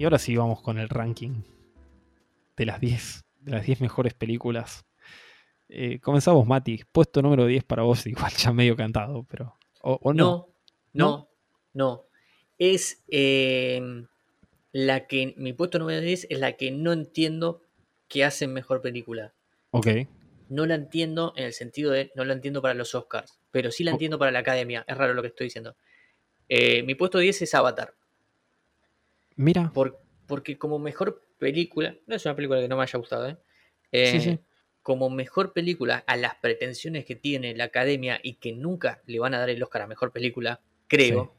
Y ahora sí vamos con el ranking de las 10, de las 10 mejores películas. Eh, comenzamos, Mati. Puesto número 10 para vos, igual ya medio cantado, pero. ¿O, no? no? No, Es em, la que. Mi puesto número 10 es la que no entiendo que hacen mejor película. Ok. No la entiendo en el sentido de. No la entiendo para los Oscars, pero sí la entiendo para la academia. Es raro lo que estoy diciendo. Eh, mi puesto 10 es Avatar. Mira. porque como mejor película. No es una película que no me haya gustado, ¿eh? sí, sí. Eh, como mejor película a las pretensiones que tiene la academia y que nunca le van a dar el Oscar a mejor película, creo,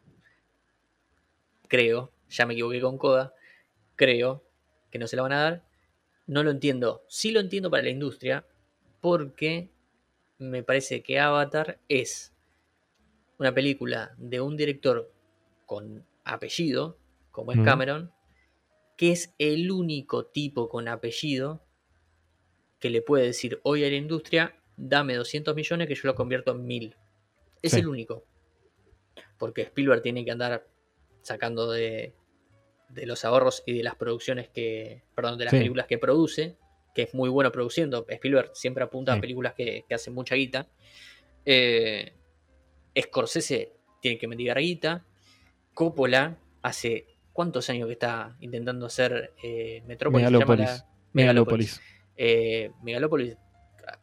creo, ya me equivoqué con Coda, creo que no se la van a dar. No lo entiendo. Sí lo entiendo para la industria porque me parece que Avatar es una película de un director con apellido, como es Cameron, que es el único tipo con apellido que le puede decir hoy a la industria, dame 200 millones que yo lo convierto en mil. Es el único. Porque Spielberg tiene que andar sacando de, de, los ahorros y de las producciones que, perdón, de las películas que produce, que es muy bueno produciendo. Spielberg siempre apunta a películas que, hacen mucha guita. Eh, Scorsese tiene que mendigar guita. Coppola hace cuántos años que está intentando hacer eh, Metrópolis. Megalópolis. Eh, Megalópolis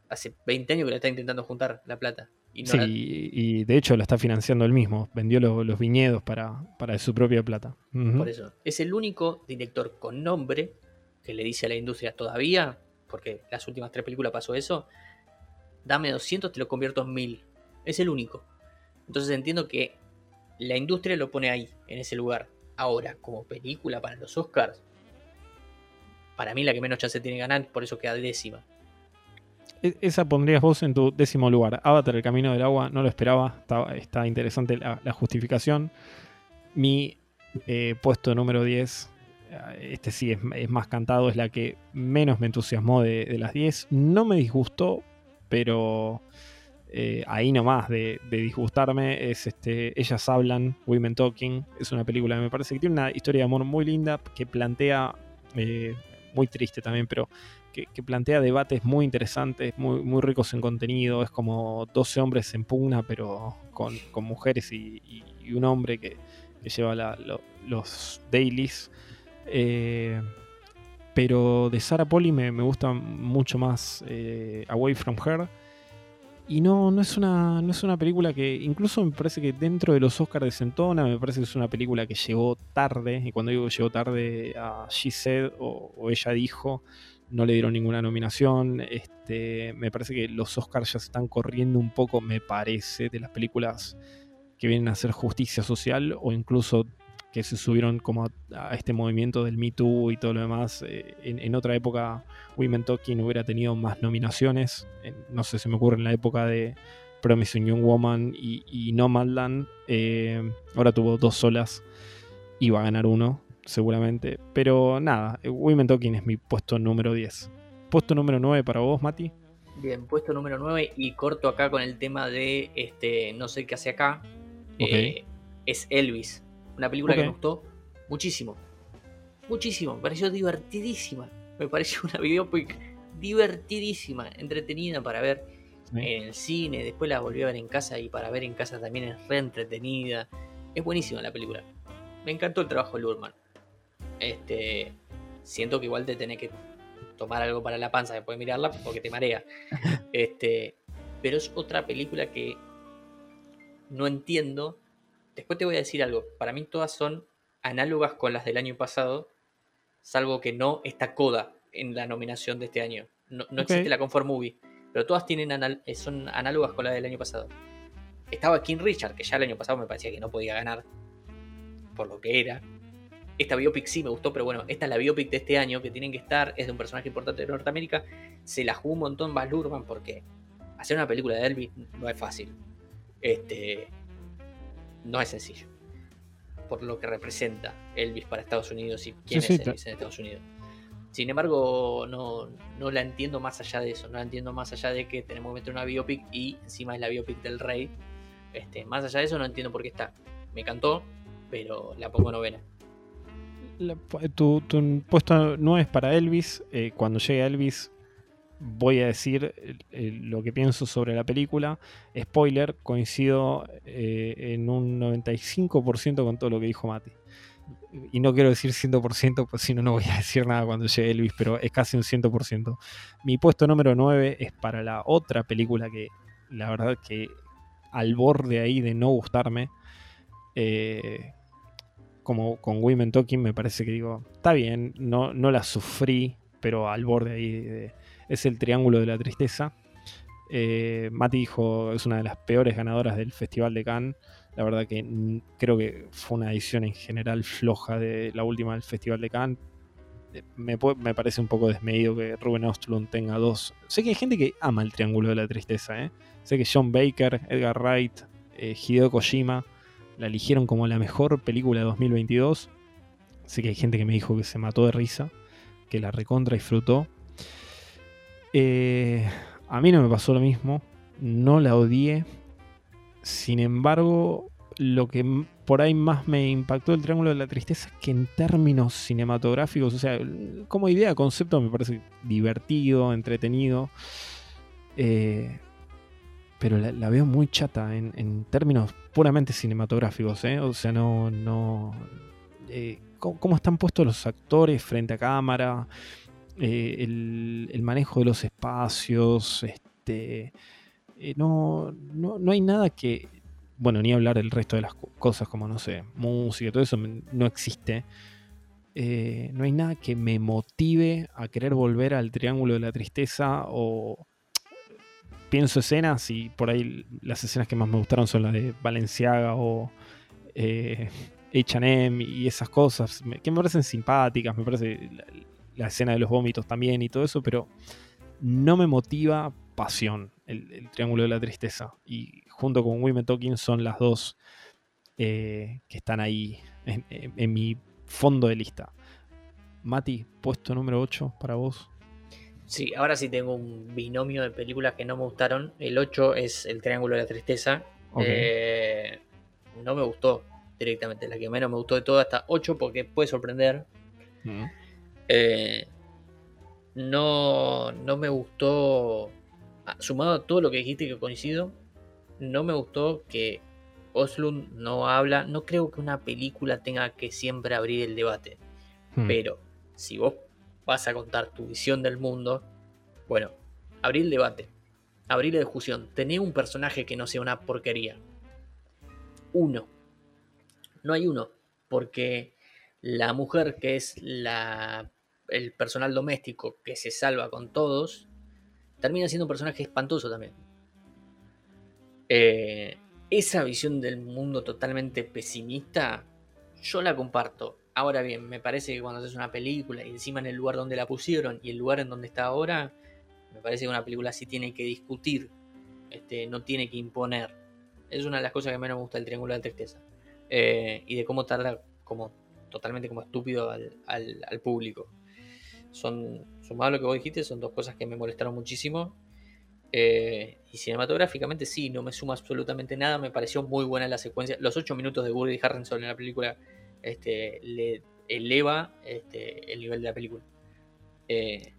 hace 20 años que le está intentando juntar la plata. Y sí, y de hecho lo está financiando él mismo. Vendió los, viñedos para, para, su propia plata. Por eso. Es el único director con nombre que le dice a la industria todavía, porque las últimas tres películas pasó eso, dame 200, te lo convierto en 1000. Es el único. Entonces entiendo que la industria lo pone ahí, en ese lugar. Ahora, como película para los Oscars, para mí la que menos chance tiene de ganar, por eso queda décima. E, esa pondrías vos en tu décimo lugar. Avatar, el camino del agua, no lo esperaba. Está, interesante la, justificación. Mi eh, puesto número 10, eh, este sí es, más cantado, es la que menos me entusiasmó de, las 10. No me disgustó, pero eh, ahí nomás de, de, disgustarme es este Ellas hablan, Women Talking. Es una película que me parece que tiene una historia de amor muy linda que plantea muy triste también, pero que, plantea debates muy interesantes, muy, muy ricos en contenido. Es como 12 hombres en pugna, pero con, mujeres y, un hombre que, lleva los dailies. Eh, pero de Sarah Polly me, gusta mucho más eh, Away from Her. Y no, no, es una, no es una película que, incluso me parece que dentro de los Oscars de Sentona, me parece que es una película que llegó tarde. Y cuando digo llegó tarde, a She Said o, ella dijo, no le dieron ninguna nominación. Este, me parece que los Oscars ya se están corriendo un poco, me parece, de las películas que vienen a hacer justicia social o incluso que se subieron como a, este movimiento del Me Too y todo lo demás. Eh, en, otra época, Women Talking hubiera tenido más nominaciones. no sé, se me ocurre en la época de Promising Young Woman y, y Nomadland. Eh, ahora tuvo dos solas y va a ganar uno, seguramente. Pero nada, Women Talking es mi puesto número 10. Puesto número 9 para vos, Mati. Bien, puesto número 9 y corto acá con el tema de este no sé qué hace acá. Eh, es Elvis. Una película que me gustó muchísimo. Muchísimo. Me pareció divertidísima. Me pareció una biopic divertidísima, entretenida para ver en el cine. Después la volví a ver en casa y para ver en casa también es re entretenida. Es buenísima la película. Me encantó el trabajo de Lurman. Este, siento que igual te tenés que tomar algo para la panza después de mirarla porque te marea. Este, pero es otra película que no entiendo Después te voy a decir algo. Para mí todas son análogas con las del año pasado, salvo que no está Coda en la nominación de este año. No, existe la Comfort Movie, pero todas tienen eh, son análogas con las del año pasado. Estaba King Richard, que ya el año pasado me parecía que no podía ganar por lo que era. Esta biopic sí me gustó, pero bueno, esta es la biopic de este año que tienen que estar, es de un personaje importante de Norteamérica. Se la jugó un montón Baz Luhrmann porque hacer una película de Elvis no es fácil. Este, no es sencillo. Por lo que representa Elvis para Estados Unidos y quién es Elvis en Estados Unidos. Sin embargo, no, no, la entiendo más allá de eso. No la entiendo más allá de que tenemos que meter una biopic y encima es la biopic del rey. Este, más allá de eso, no entiendo por qué está. Me encantó, pero la pongo novena. tu, puesto no es para Elvis. Eh, cuando llegue a Elvis, voy a decir lo que pienso sobre la película. Spoiler, coincido eh, en un 95% con todo lo que dijo Mati. Y no quiero decir 100%, pues si no, no voy a decir nada cuando llegue Elvis, pero es casi un 100%. Mi puesto número 9 es para la otra película que la verdad que al borde ahí de no gustarme. Eh, como con Women Talking me parece que digo, está bien, no, no la sufrí, pero al borde ahí es el Triángulo de la Tristeza. Eh, Mati dijo, es una de las peores ganadoras del Festival de Cannes. La verdad que creo que fue una edición en general floja de la última del Festival de Cannes. Eh, me, parece un poco desmedido que Ruben Ostlund tenga dos. Sé que hay gente que ama el Triángulo de la Tristeza. ¿eh? Sé que John Baker, Edgar Wright, Hideo Kojima la eligieron como la mejor película de 2022. Sé que hay gente que me dijo que se mató de risa, que la recontra disfrutó. Eh, a mí no me pasó lo mismo, no la odié. Sin embargo, lo que por ahí más me impactó el Triángulo de la Tristeza es que en términos cinematográficos, o sea, como idea, concepto, me parece divertido, entretenido. Eh, pero la, veo muy chata en, términos puramente cinematográficos, ¿eh? O sea, no. no ¿cómo, están puestos los actores frente a cámara? Eh, el, manejo de los espacios. Este. no, no, hay nada que. Bueno, ni hablar del resto de las cosas, como no sé, música, todo eso no existe. no hay nada que me motive a querer volver al triángulo de la tristeza o, pienso escenas y por ahí las escenas que más me gustaron son las de Valenciaga o HM y esas cosas, que me parecen simpáticas, me parece la, escena de los vómitos también y todo eso, pero no me motiva pasión el, Triángulo de la Tristeza. Y junto con Women Talking son las dos eh, que están ahí en mi fondo de lista. Mati, puesto número 8 para vos. Sí, ahora sí tengo un binomio de películas que no me gustaron. El 8 es El Triángulo de la Tristeza. Eh, no me gustó directamente. La que menos me gustó de todo hasta 8 porque puede sorprender. Mm. Eh, no, no me gustó. Ah, sumado a todo lo que dijiste que coincido, no me gustó que Oslund no habla. No creo que una película tenga que siempre abrir el debate. Mm. Pero si vos vas a contar tu visión del mundo, bueno, abrir el debate, abrir la discusión, tener un personaje que no sea una porquería. Uno. No hay uno, porque la mujer que es la, el personal doméstico que se salva con todos, termina siendo un personaje espantoso también. Eh, esa visión del mundo totalmente pesimista, yo la comparto. Ahora bien, me parece que cuando haces una película y encima en el lugar donde la pusieron y el lugar en donde está ahora, me parece que una película sí tiene que discutir, este, no tiene que imponer. Es una de las cosas que menos me gusta del Triángulo de la Tristeza. Eh, y de cómo tarda como totalmente como estúpido al, público. Son, sumado a lo que vos dijiste, son dos cosas que me molestaron muchísimo. Eh, y cinematográficamente sí, no me suma absolutamente nada. Me pareció muy buena la secuencia. Los ocho minutos de Woody Harrelson en la película este, le eleva este, el nivel de la película. Eh,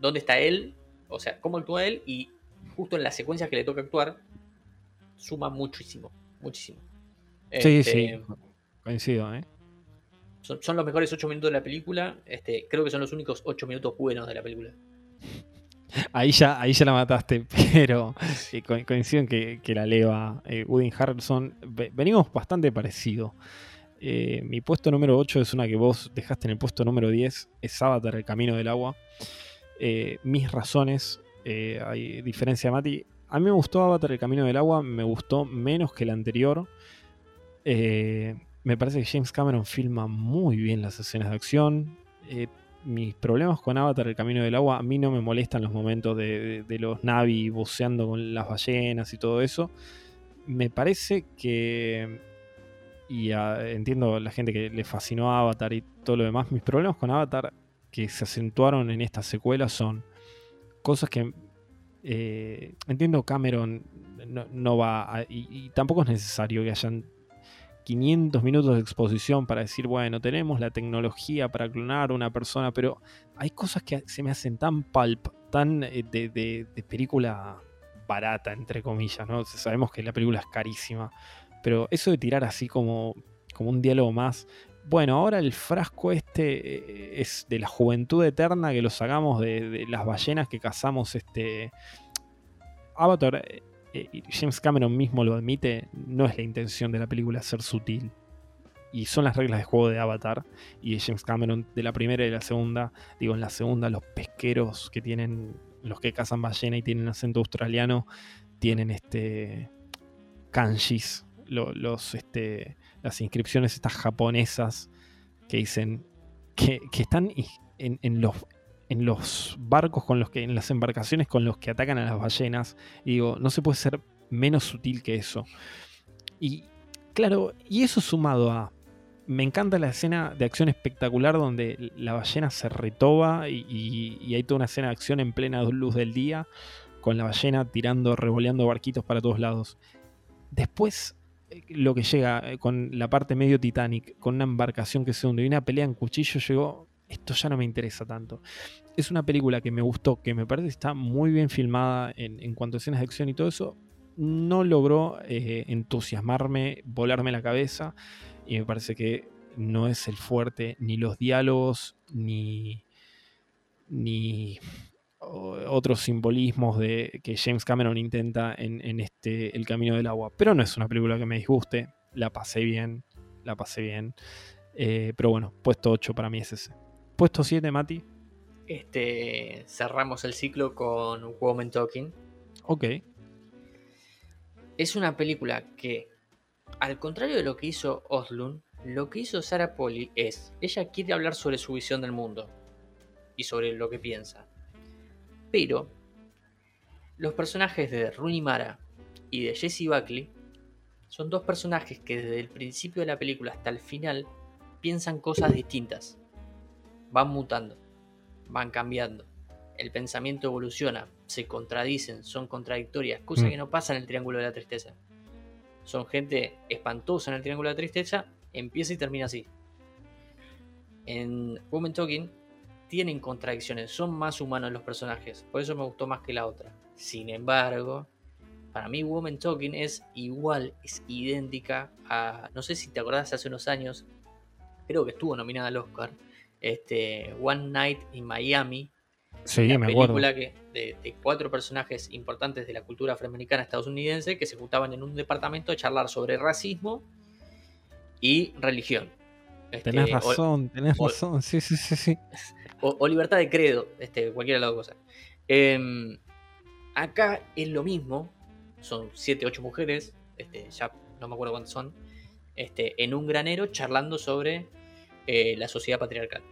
¿Dónde está él? O sea, cómo actúa él y justo en las secuencias que le toca actuar, suma muchísimo, muchísimo. Sí, este, sí, coincido, ¿eh? Son, los mejores 8 minutos de la película. Este, creo que son los únicos 8 minutos buenos de la película. Ahí ya, ahí ya la mataste, pero coincido en que, la leva eh, Harrelson. Venimos bastante parecido. Eh, mi puesto número 8 es una que vos dejaste en el puesto número 10, es Avatar, el camino del agua. Eh, mis razones, eh, hay diferencia Mati. A mí me gustó Avatar, el camino del agua, me gustó menos que el anterior. Me parece que James Cameron filma muy bien las escenas de acción. mis problemas con Avatar, el camino del agua, a mí no me molestan los momentos de, de los Navi buceando con las ballenas y todo eso. Me parece que y entiendo la gente que le fascinó Avatar y todo lo demás. Mis problemas con Avatar que se acentuaron en esta secuela son cosas que eh, entiendo Cameron no, va y, tampoco es necesario que hayan 500 minutos de exposición para decir, bueno, tenemos la tecnología para clonar una persona, pero hay cosas que se me hacen tan pulp, tan eh, de, película barata, entre comillas, ¿no? Sabemos que la película es carísima, pero eso de tirar así como, como un diálogo más, bueno, ahora el frasco este eh, es de la juventud eterna que lo sacamos de, las ballenas que cazamos este... Avatar eh, James Cameron mismo lo admite, no es la intención de la película ser sutil. Y son las reglas de juego de Avatar y James Cameron de la primera y de la segunda. Digo, en la segunda los pesqueros que tienen, los que cazan ballena y tienen acento australiano, tienen este kanjis, los, este, las inscripciones estas japonesas que dicen que, están en, los, en los barcos con los que, en las embarcaciones con los que atacan a las ballenas. Y digo, no se puede ser menos sutil que eso. Y claro, y eso sumado a. Me encanta la escena de acción espectacular donde la ballena se retoba y, hay toda una escena de acción en plena luz del día con la ballena tirando, revoleando barquitos para todos lados. Después, lo que llega eh, con la parte medio Titanic, con una embarcación que se hunde y una pelea en cuchillo, llegó esto ya no me interesa tanto. Es una película que me gustó, que me parece que está muy bien filmada en, cuanto a escenas de acción y todo eso. No logró eh, entusiasmarme, volarme la cabeza y me parece que no es el fuerte ni los diálogos ni, ni otros simbolismos de, que James Cameron intenta en, este El Camino del Agua. Pero no es una película que me disguste. La pasé bien. La pasé bien. Eh, pero bueno, puesto 8 para mí es ese. Puesto 7, Mati. Este, cerramos el ciclo con Woman Talking. Ok. Es una película que, al contrario de lo que hizo Oslund, lo que hizo Sarah Polly es, ella quiere hablar sobre su visión del mundo y sobre lo que piensa. Pero los personajes de Rooney Mara y de Jesse Buckley son dos personajes que desde el principio de la película hasta el final piensan cosas distintas van mutando, van cambiando. El pensamiento evoluciona, se contradicen, son contradictorias, cosa mm. que no pasa en el Triángulo de la Tristeza. Son gente espantosa en el Triángulo de la Tristeza, empieza y termina así. En Woman Talking tienen contradicciones, son más humanos los personajes, por eso me gustó más que la otra. Sin embargo, para mí Woman Talking es igual, es idéntica a, no sé si te acordás hace unos años, creo que estuvo nominada al Oscar, este, One Night in Miami. Sí, me película Que, de, cuatro personajes importantes de la cultura afroamericana estadounidense que se juntaban en un departamento a charlar sobre racismo y religión. Este, tenés razón, tenés razón, sí, sí, sí, sí. O, libertad de credo, este, cualquiera de las dos cosas. Em, acá es lo mismo, son siete, ocho mujeres, este, ya no me acuerdo cuántas son, este, en un granero charlando sobre eh, la sociedad patriarcal.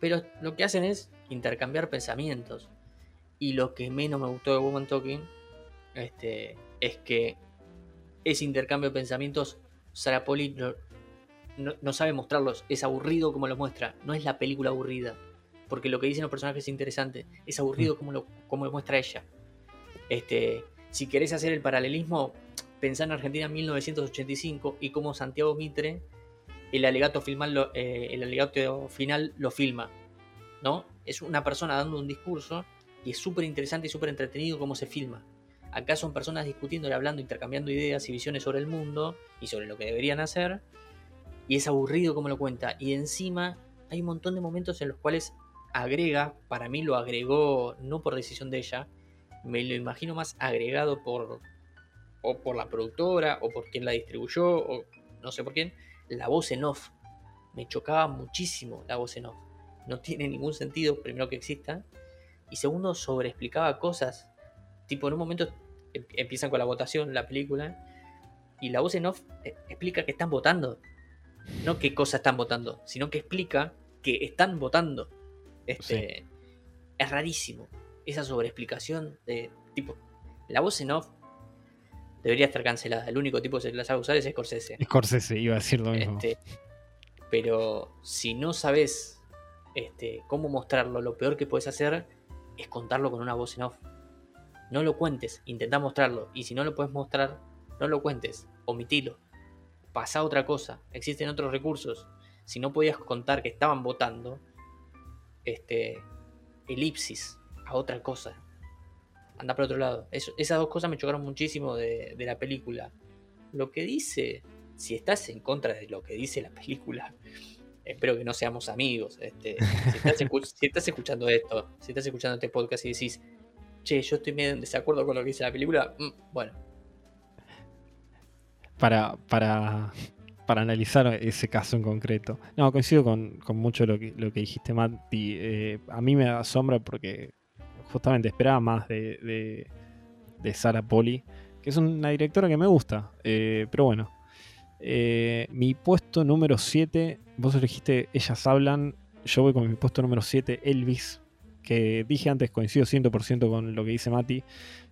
Pero lo que hacen es intercambiar pensamientos. Y lo que menos me gustó de Woman Talking este, es que ese intercambio de pensamientos, Sarah Poli no, sabe mostrarlos. Es aburrido como lo muestra. No es la película aburrida. Porque lo que dicen los personajes es interesante. Es aburrido mm. como lo, como lo muestra ella. Este, si querés hacer el paralelismo, pensá en Argentina en 1985 y cómo Santiago Mitre el alegato, final eh, el alegato final lo filma. ¿no? Es una persona dando un discurso y es súper interesante y súper entretenido cómo se filma. Acá son personas discutiendo y hablando, intercambiando ideas y visiones sobre el mundo y sobre lo que deberían hacer. Y es aburrido como lo cuenta. Y encima hay un montón de momentos en los cuales agrega, para mí lo agregó no por decisión de ella, me lo imagino más agregado por, o por la productora o por quien la distribuyó o no sé por quién, la voz en off. Me chocaba muchísimo la voz en off. No tiene ningún sentido, primero que exista. Y segundo, sobreexplicaba cosas. Tipo, en un momento em, empiezan con la votación, la película. Y la voz en off eh, explica que están votando. No qué cosa están votando, sino que explica que están votando. Este, Es rarísimo. Esa sobreexplicación de tipo. La voz en off debería estar cancelada. El único tipo que se las sabe usar es Scorsese. Scorsese, iba a decir lo mismo. Este, pero si no sabes este, cómo mostrarlo, lo peor que puedes hacer es contarlo con una voz en off. No lo cuentes, intenta mostrarlo. Y si no lo puedes mostrar, no lo cuentes, omitilo. pasa otra cosa, existen otros recursos. Si no podías contar que estaban votando, este, elipsis a otra cosa. Anda por otro lado. esas dos cosas me chocaron muchísimo de, la película. Lo que dice, si estás en contra de lo que dice la película, espero que no seamos amigos. Este, si, estás escuchando esto, si estás escuchando este podcast y decís, che, yo estoy medio en desacuerdo con lo que dice la película, mm, bueno. Para, para, para analizar ese caso en concreto. No, coincido con, mucho lo que, lo que dijiste, Matt. Eh, a mí me asombra porque justamente esperaba más de, de, de Sarah Poli, que es una directora que me gusta. Eh, pero bueno, eh, mi puesto número 7, vos elegiste Ellas Hablan, yo voy con mi puesto número 7, Elvis, que dije antes, coincido 100% con lo que dice Mati.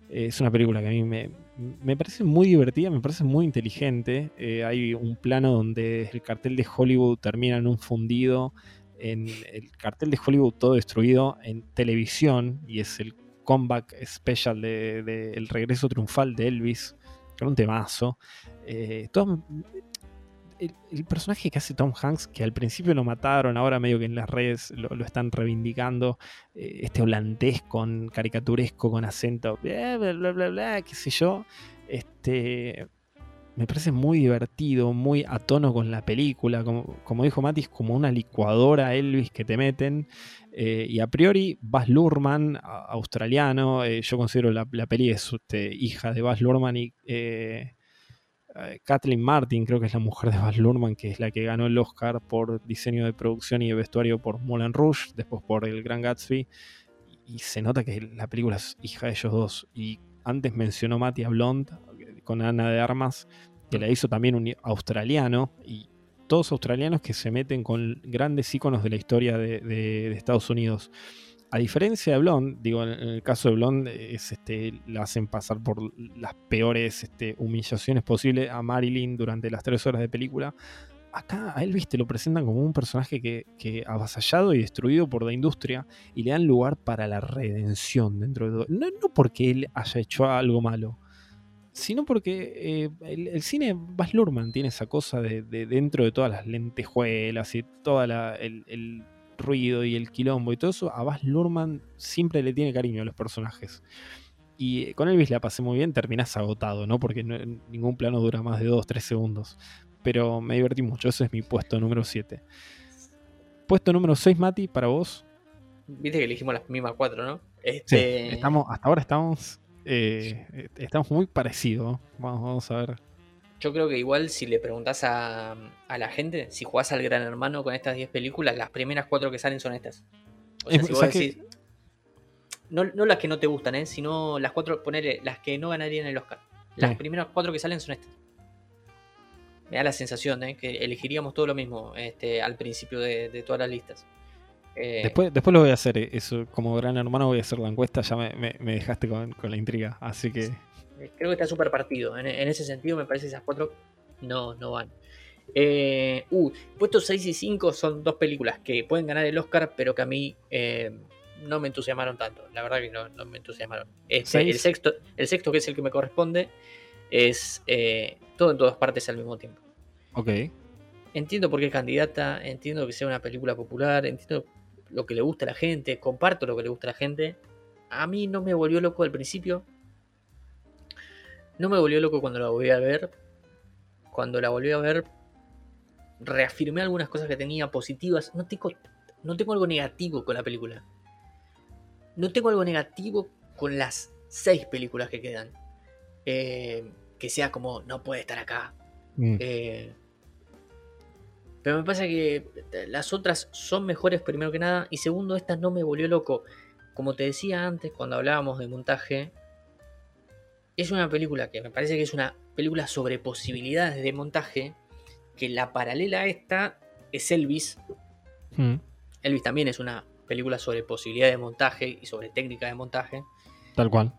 Eh, es una película que a mí me, parece muy divertida, me parece muy inteligente. Hay un plano donde el cartel de Hollywood termina en un fundido, en el cartel de Hollywood todo destruido en televisión, y es el comeback special del de, el regreso triunfal de Elvis, con un temazo. Eh, el, personaje que hace Tom Hanks, que al principio lo mataron, ahora medio que en las redes lo, están reivindicando, eh, este holandés con caricaturesco, con acento, bla, bla, bla, bla, qué sé yo, este, me parece muy divertido, muy a tono con la película, como, como dijo Matis, como una licuadora Elvis que te meten. Eh, y a priori, Baz Luhrmann, australiano, yo considero la, la peli es este, hija de Baz Luhrmann y eh, Kathleen Martin, creo que es la mujer de Baz Luhrmann, que es la que ganó el Oscar por diseño de producción y de vestuario por Moulin Rouge, después por El Gran Gatsby. Y se nota que la película es hija de ellos dos. Y antes mencionó Mattia Blond con Ana de Armas, que la hizo también un australiano. Y todos australianos que se meten con grandes íconos de la historia de Estados Unidos a diferencia de Blonde, digo, en el caso de Blonde, es, este, la hacen pasar por las peores este, humillaciones posibles a Marilyn durante las tres horas de película. Acá a Elvis lo presentan como un personaje que, que avasallado y destruido por la industria y le dan lugar para la redención dentro de todo. No porque él haya hecho algo malo, sino porque eh, el, cine Baz Luhrmann tiene esa cosa de, dentro de todas las lentejuelas y toda la, el ruido y el quilombo y todo eso, a Baz Luhrmann siempre le tiene cariño a los personajes. Y con Elvis la pasé muy bien, terminás agotado, ¿no? Porque ningún plano dura más de 2-3 segundos. Pero me divertí mucho, ese es mi puesto número 7. Puesto número 6, Mati, para vos. Viste que elegimos las mismas cuatro, ¿no? Este... estamos, hasta ahora estamos, eh, estamos muy parecidos. Vamos, vamos a ver yo creo que igual si le preguntas a, la gente, si jugás al Gran Hermano con estas 10 películas, las primeras 4 que salen son estas. O sea, si vos decís, no, las que no te gustan, ¿eh? sino las cuatro, ponerle las que no ganarían el Oscar. Las primeras 4 que salen son estas. Me da la sensación ¿eh? que elegiríamos todo lo mismo este, al principio de, todas las listas. Eh, después, después lo voy a hacer, eso como gran hermano voy a hacer la encuesta, ya me, dejaste con, con, la intriga, así que eh, creo que está súper partido. En, ese sentido, me parece que esas cuatro no, no van. Eh, uh, puestos 6 y 5 son dos películas que pueden ganar el Oscar, pero que a mí eh, no me entusiasmaron tanto. La verdad que no, me entusiasmaron. Este, el, sexto, el sexto, que es el que me corresponde, es todo en todas partes al mismo tiempo. Ok. Entiendo por qué es candidata, entiendo que sea una película popular, entiendo lo que le gusta a la gente, comparto lo que le gusta a la gente. A mí no me volvió loco al principio, no me volvió loco cuando la volví a ver. Cuando la volví a ver, reafirmé algunas cosas que tenía positivas. No tengo, no tengo algo negativo con la película. No tengo algo negativo con las seis películas que quedan. Eh, que sea como, no puede estar acá. Mm. Eh, pero me pasa que las otras son mejores primero que nada. Y segundo, esta no me volvió loco. Como te decía antes, cuando hablábamos de montaje, es una película que me parece que es una película sobre posibilidades de montaje, que la paralela a esta es Elvis. Hmm. Elvis también es una película sobre posibilidades de montaje y sobre técnica de montaje. Tal cual.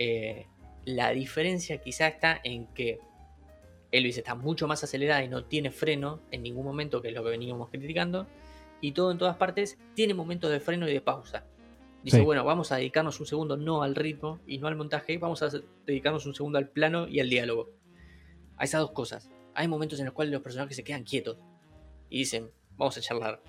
Eh, la diferencia quizá está en que Elvis está mucho más acelerada y no tiene freno en ningún momento, que es lo que veníamos criticando. Y todo en todas partes tiene momentos de freno y de pausa. Dice, bueno, vamos a dedicarnos un segundo no al ritmo y no al montaje, vamos a dedicarnos un segundo al plano y al diálogo. A esas dos cosas. hay momentos en los cuales los personajes se quedan quietos y dicen, vamos a charlar.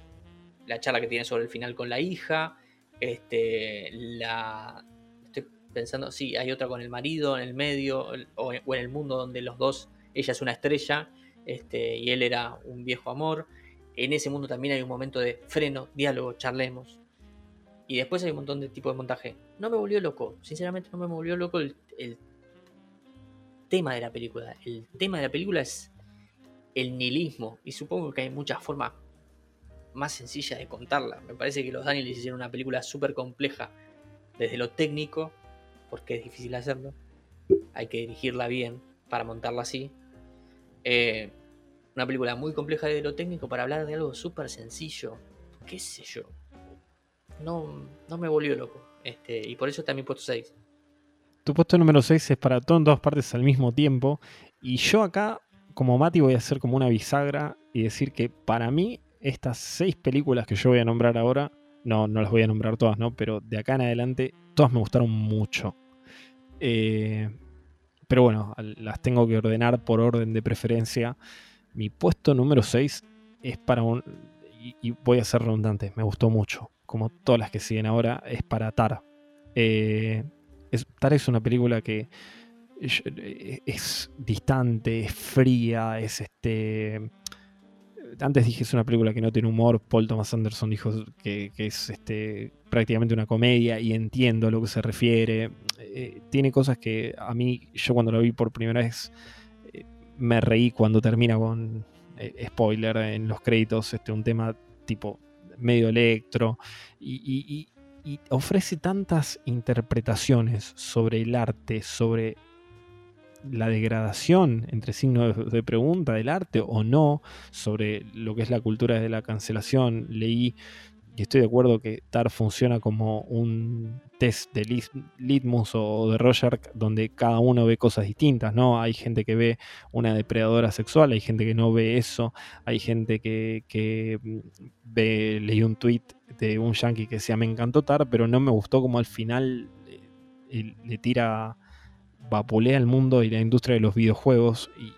La charla que tiene sobre el final con la hija, este, la... Estoy pensando, sí, hay otra con el marido en el medio, o en el mundo donde los dos, ella es una estrella este, y él era un viejo amor. En ese mundo también hay un momento de freno, diálogo, charlemos. Y después hay un montón de tipos de montaje. No me volvió loco, sinceramente no me volvió loco el, el tema de la película. El tema de la película es el nihilismo. Y supongo que hay muchas formas más sencillas de contarla. Me parece que los Daniels hicieron una película súper compleja desde lo técnico, porque es difícil hacerlo. Hay que dirigirla bien para montarla así. Eh, una película muy compleja desde lo técnico para hablar de algo súper sencillo. ¿Qué sé yo? No, no me volvió loco. Este, y por eso está mi puesto 6. Tu puesto número 6 es para todo en todas partes al mismo tiempo. Y yo acá, como Mati, voy a hacer como una bisagra y decir que para mí, estas seis películas que yo voy a nombrar ahora, no, no las voy a nombrar todas, ¿no? Pero de acá en adelante, todas me gustaron mucho. Eh, pero bueno, las tengo que ordenar por orden de preferencia. Mi puesto número 6 es para un. Y, voy a ser redundante, me gustó mucho. Como todas las que siguen ahora, es para Tar. Eh, Tar es una película que es, distante, es fría, es este. Antes dije es una película que no tiene humor. Paul Thomas Anderson dijo que, es este, prácticamente una comedia y entiendo a lo que se refiere. Eh, tiene cosas que a mí, yo cuando lo vi por primera vez, eh, me reí cuando termina con eh, spoiler en los créditos, este, un tema tipo medio electro. y ofrece tantas interpretaciones sobre el arte, sobre la degradación, entre signos de pregunta, del arte o no, sobre lo que es la cultura de la cancelación. Leí y estoy de acuerdo que TAR funciona como un test de Litmus o de Rorschach donde cada uno ve cosas distintas, ¿no? Hay gente que ve una depredadora sexual, hay gente que no ve eso, hay gente que, mm, ve, leí un tweet de un yankee que decía me encantó TAR, pero no me gustó como al final eh, le tira, vapulea el mundo y la industria de los videojuegos y,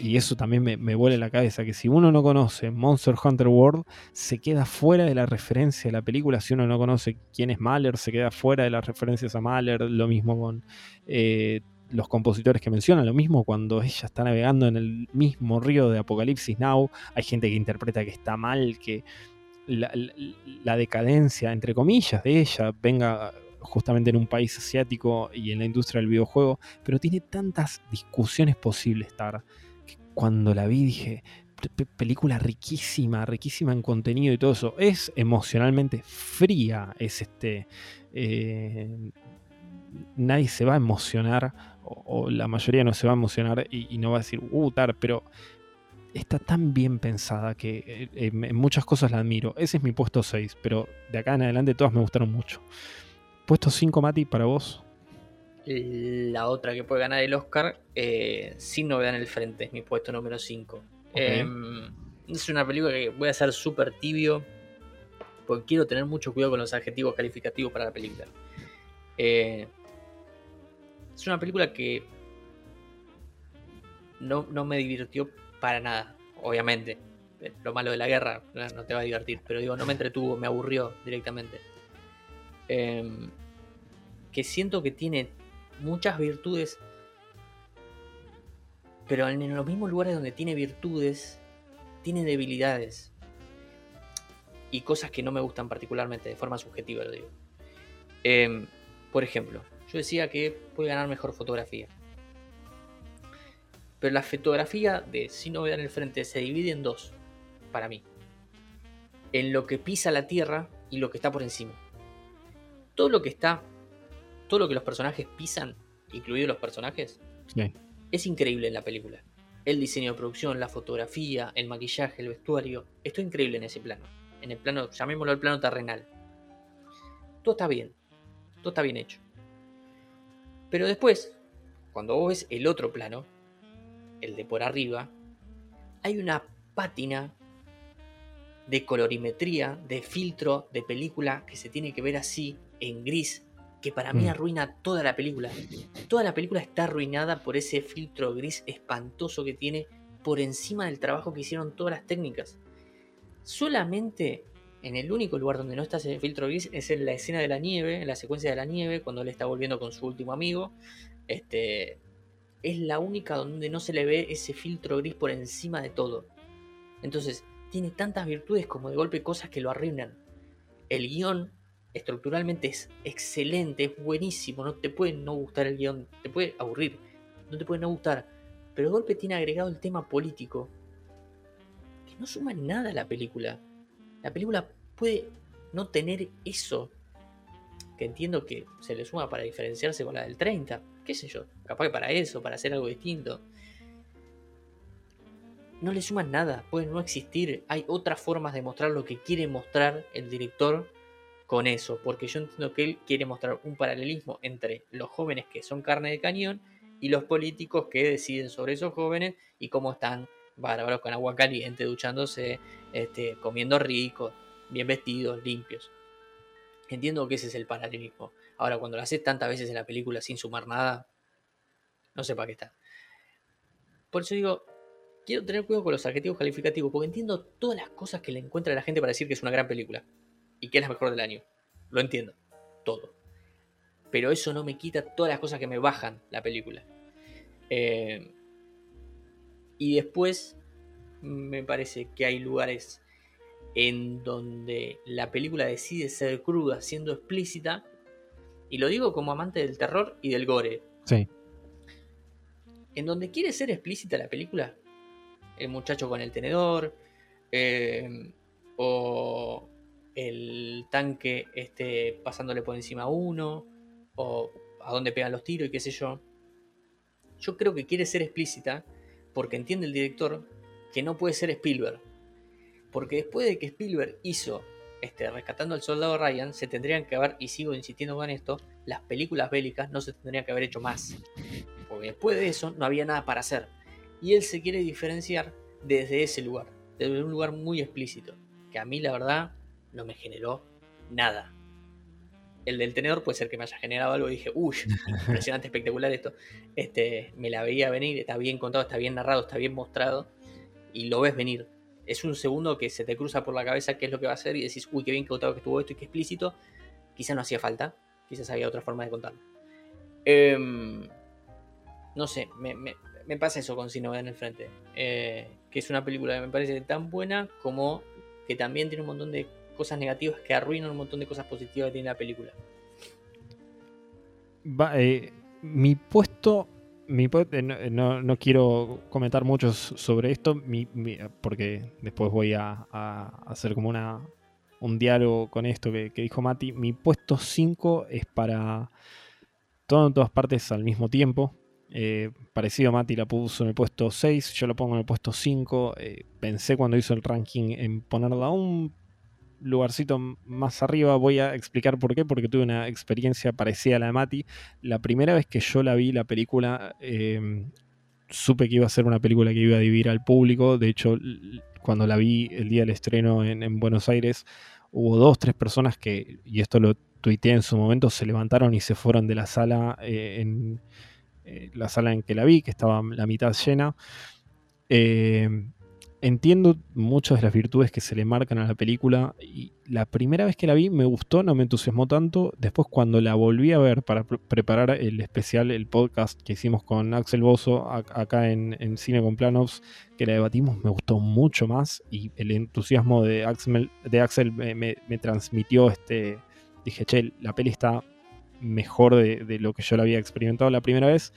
eso también me, me vuela la cabeza, que si uno no conoce Monster Hunter World, se queda fuera de la referencia de la película. Si uno no conoce quién es Mahler, se queda fuera de las referencias a Mahler. Lo mismo con eh, los compositores que mencionan, lo mismo cuando ella está navegando en el mismo río de Apocalipsis Now. Hay gente que interpreta que está mal, que la decadencia, entre comillas, de ella venga justamente en un país asiático y en la industria del videojuego, pero tiene tantas discusiones posibles estar cuando la vi dije, película riquísima, riquísima en contenido y todo eso. Es emocionalmente fría, es este... Eh, nadie se va a emocionar, o, la mayoría no se va a emocionar y, no va a decir, uh, tar, pero está tan bien pensada que eh, en muchas cosas la admiro. Ese es mi puesto 6, pero de acá en adelante todas me gustaron mucho. Puesto 5, Mati, para vos la otra que puede ganar el Oscar, eh, sin novedad en el frente, es mi puesto número 5. Em, es una película que voy a ser súper tibio, porque quiero tener mucho cuidado con los adjetivos calificativos para la película. Eh, es una película que no, me divirtió para nada, obviamente. Lo malo de la guerra no te va a divertir, pero digo, no me entretuvo, me aburrió directamente. Em, que siento que tiene muchas virtudes, pero en los mismos lugares donde tiene virtudes, tiene debilidades. Y cosas que no me gustan particularmente, de forma subjetiva lo digo. Em, por ejemplo, yo decía que puede ganar mejor fotografía. Pero la fotografía de Sin Novedad en el Frente se divide en dos, para mí. En lo que pisa la tierra y lo que está por encima. Todo lo que está todo lo que los personajes pisan, incluidos los personajes, es increíble en la película. El diseño de producción, la fotografía, el maquillaje, el vestuario, esto es increíble en ese plano. En el plano, llamémoslo el plano terrenal. Todo está bien, todo está bien hecho. Pero después, cuando vos ves el otro plano, el de por arriba, hay una pátina de colorimetría, de filtro, de película que se tiene que ver así, en gris, que para mí mm. arruina toda la película. Toda la película está arruinada por ese filtro gris espantoso que tiene por encima del trabajo que hicieron todas las técnicas. Solamente en el único lugar donde no está ese filtro gris es en la escena de la nieve, en la secuencia de la nieve, cuando él está volviendo con su último amigo. Este, es la única donde no se le ve ese filtro gris por encima de todo. Entonces, tiene tantas virtudes como de golpe cosas que lo arruinan. El guion estructuralmente es excelente, es buenísimo, no te puede no gustar el guion, te puede aburrir, no te puede no gustar, pero golpe tiene agregado el tema político, que no suma nada a la película. La película puede no tener eso, que entiendo que se le suma para diferenciarse con la del 30, qué sé yo, capaz que para eso, para hacer algo distinto. No le suman nada, puede no existir, hay otras formas de mostrar lo que quiere mostrar el director con eso, porque yo entiendo que él quiere mostrar un paralelismo entre los jóvenes que son carne de cañón y los políticos que deciden sobre esos jóvenes y cómo están bárbaros con agua caliente, duchándose, este, comiendo rico, bien vestidos, limpios. Entiendo que ese es el paralelismo. Ahora, cuando lo haces tantas veces en la película sin sumar nada, no sé para qué está. Por eso digo, quiero tener cuidado con los adjetivos calificativos, porque entiendo todas las cosas que le encuentra la gente para decir que es una gran película y que es la mejor del año. Lo entiendo, todo. Pero eso no me quita todas las cosas que me bajan la película. Eh, y después me parece que hay lugares en donde la película decide ser cruda, siendo explícita. Y lo digo como amante del terror y del gore. Sí. En donde quiere ser explícita la película. El muchacho con el tenedor. Eh, o el tanque esté pasándole por encima a uno, o a dónde pegan los tiros y qué sé yo. Yo creo que quiere ser explícita porque entiende el director que no puede ser Spielberg. Porque después de que Spielberg hizo este, Rescatando al Soldado Ryan, se tendrían que haber, y sigo insistiendo con esto, las películas bélicas no se tendrían que haber hecho más. Porque después de eso no había nada para hacer. Y él se quiere diferenciar desde ese lugar, desde un lugar muy explícito. Que a mí la verdad no me generó nada. El del tenedor puede ser que me haya generado algo y dije, uy, impresionante, espectacular esto. Este, me la veía venir, está bien contado, está bien narrado, está bien mostrado y lo ves venir. Es un segundo que se te cruza por la cabeza qué es lo que va a hacer y decís, uy, qué bien contado que estuvo esto y qué explícito. Quizás no hacía falta, quizás había otra forma de contarlo. Em, no sé, me, pasa eso con Sinovan en el frente. Eh, que es una película que me parece tan buena como que también tiene un montón de cosas negativas que arruinan un montón de cosas positivas que tiene la película. Eh, mi puesto, mi eh, no, quiero comentar mucho sobre esto, porque después voy a, hacer como una, un diálogo con esto que, dijo Mati. Mi puesto 5 es para todo en todas partes al mismo tiempo. Eh, parecido a Mati la puso en el puesto 6, yo lo pongo en el puesto 5. pensé cuando hizo el ranking en ponerla un lugarcito más arriba. Voy a explicar por qué, porque tuve una experiencia parecida a la de Mati. La primera vez que yo la vi, la película, em, supe que iba a ser una película que iba a dividir al público. De hecho, cuando la vi el día del estreno en, Buenos Aires, hubo dos, tres personas que, y esto lo tuiteé en su momento, se levantaron y se fueron de la sala, eh, en eh, la sala en que la vi, que estaba la mitad llena. Eh, entiendo muchas de las virtudes que se le marcan a la película y la primera vez que la vi me gustó, no me entusiasmó tanto. Después cuando la volví a ver para preparar el especial, el podcast que hicimos con Axel Bozo acá en, Cine con Planos, que la debatimos, me gustó mucho más y el entusiasmo de Axel, de Axel me, transmitió este... Dije, che, la peli está mejor de, de lo que yo la había experimentado la primera vez.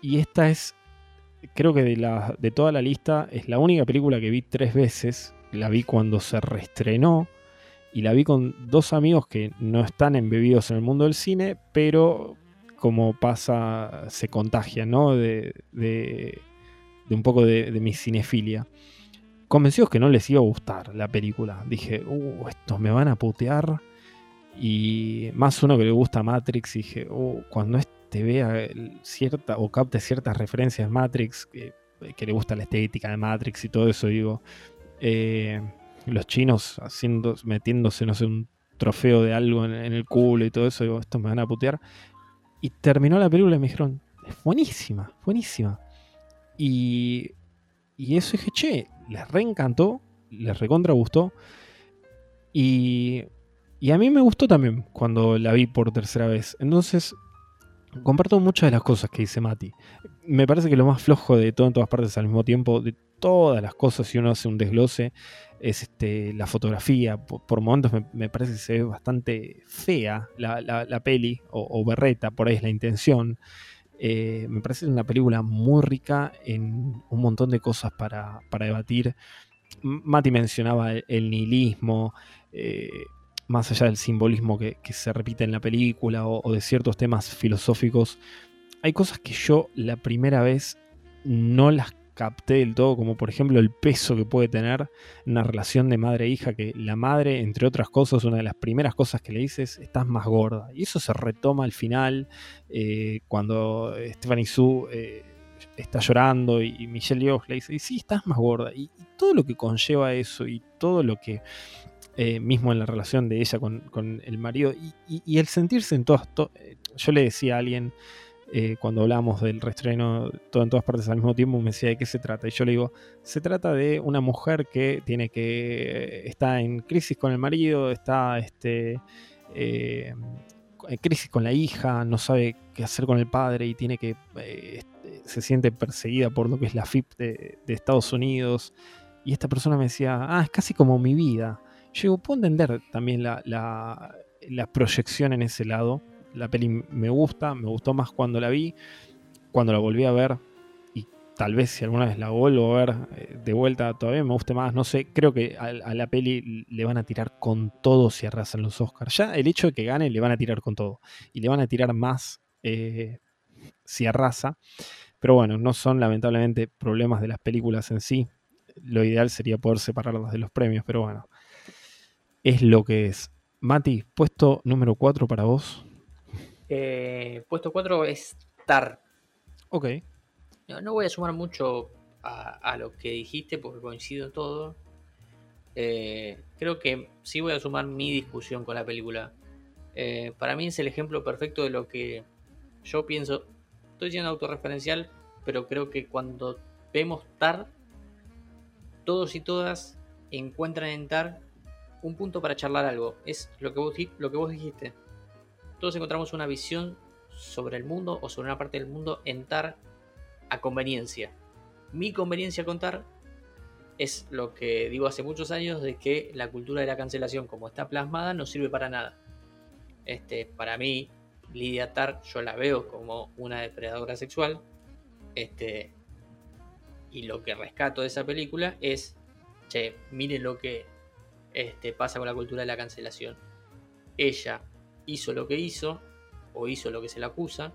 Y esta es creo que de, de toda la lista es la única película que vi tres veces. La vi cuando se reestrenó y la vi con dos amigos que no están embebidos en el mundo del cine, pero como pasa, se contagian, ¿no? De, de, un poco de, mi cinefilia. Convencidos que no les iba a gustar la película. Dije, uh, estos me van a putear. Y más uno que le gusta Matrix, dije, uh, cuando es te vea cierta o capte ciertas referencias Matrix, que, le gusta la estética de Matrix y todo eso, digo, eh, los chinos haciendo, metiéndose, no sé, un trofeo de algo en, el culo y todo eso, digo, esto me van a putear. Y terminó la película y me dijeron, es buenísima, buenísima. Y Y eso dije, che, les reencantó, les recontra gustó. Y, y a mí me gustó también cuando la vi por tercera vez. Entonces, comparto muchas de las cosas que dice Mati. Me parece que lo más flojo de todo en todas partes al mismo tiempo, de todas las cosas, si uno hace un desglose, es este, la fotografía. Por, momentos me, parece que se ve bastante fea la, peli, o, berreta, por ahí es la intención. Eh, me parece una película muy rica en un montón de cosas para, debatir. Mati mencionaba el, nihilismo. Eh, más allá del simbolismo que, se repite en la película o, de ciertos temas filosóficos, hay cosas que yo la primera vez no las capté del todo, como por ejemplo el peso que puede tener una relación de madre e hija, que la madre, entre otras cosas, una de las primeras cosas que le dice es, estás más gorda. Y eso se retoma al final, eh, cuando Stephanie Sue eh, está llorando y, Michelle Yeoh le dice, sí, estás más gorda. y, todo lo que conlleva eso y todo lo que eh, mismo en la relación de ella con, el marido, y, el sentirse en todas... Eh, yo le decía a alguien, eh, cuando hablamos del restreno todo en todas partes al mismo tiempo, me decía de qué se trata. Y yo le digo, se trata de una mujer que tiene que. está en crisis con el marido, está este, en crisis con la hija, no sabe qué hacer con el padre y tiene que. Este, se siente perseguida por lo que es la FIP de Estados Unidos. Y esta persona me decía, ah, es casi como mi vida. Yo puedo entender también la, proyección en ese lado. La peli me gusta, me gustó más cuando la vi, cuando la volví a ver. Y tal vez si alguna vez la vuelvo a ver eh, de vuelta todavía me guste más. No sé, creo que a, la peli le van a tirar con todo si arrasan los Oscars. Ya el hecho de que gane le van a tirar con todo. Y le van a tirar más eh, si arrasa. Pero bueno, no son lamentablemente problemas de las películas en sí. Lo ideal sería poder separarlas de los premios, pero bueno, es lo que es. Mati, puesto número 4 para vos. Eh, puesto 4 es Tar. Ok. No, voy a sumar mucho a, lo que dijiste porque coincido todo. Eh, creo que sí voy a sumar mi discusión con la película. Eh, para mí es el ejemplo perfecto de lo que yo pienso. Estoy siendo autorreferencial, pero creo que cuando vemos Tar, todos y todas encuentran en Tar un punto para charlar algo. Es lo que vos, dijiste. Todos encontramos una visión sobre el mundo o sobre una parte del mundo en TAR a conveniencia. Mi conveniencia con TAR es lo que digo hace muchos años de que la cultura de la cancelación como está plasmada no sirve para nada. Este, para mí, Lidia Tar yo la veo como una depredadora sexual. Este, y lo que rescato de esa película es, che, miren lo que este, pasa con la cultura de la cancelación. Ella hizo lo que hizo, o hizo lo que se le acusa,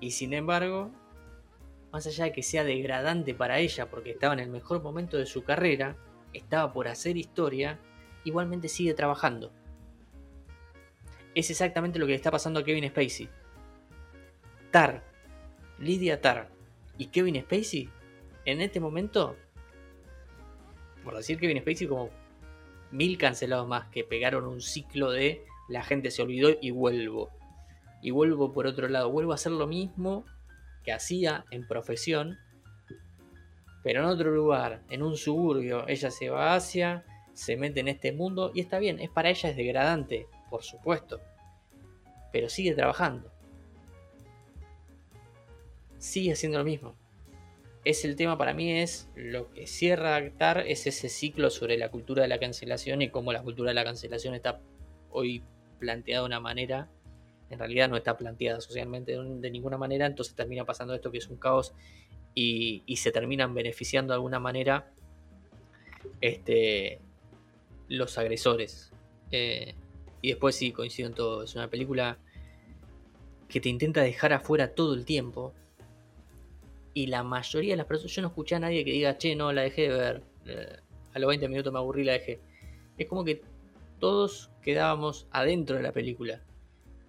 y sin embargo, más allá de que sea degradante para ella porque estaba en el mejor momento de su carrera, estaba por hacer historia, igualmente sigue trabajando. Es exactamente lo que le está pasando a Kevin Spacey. Tar, Lydia Tar y Kevin Spacey, en este momento, por decir Kevin Spacey como mil cancelados más que pegaron un ciclo de la gente se olvidó y vuelvo. Y vuelvo por otro lado, vuelvo a hacer lo mismo que hacía en profesión, pero en otro lugar, en un suburbio. Ella se va hacia, se mete en este mundo y está bien, es para ella es degradante, por supuesto, pero sigue trabajando. Sigue haciendo lo mismo es el tema para mí es lo que cierra Actar es ese ciclo sobre la cultura de la cancelación y cómo la cultura de la cancelación está hoy planteada de una manera en realidad no está planteada socialmente de ninguna manera entonces termina pasando esto que es un caos y, se terminan beneficiando de alguna manera este los agresores. Eh, y después sí coincido en todo es una película que te intenta dejar afuera todo el tiempo y la mayoría de las personas, yo no escuché a nadie que diga, che, no, la dejé de ver. Eh, a los 20 minutos me aburrí, la dejé. Es como que todos quedábamos adentro de la película.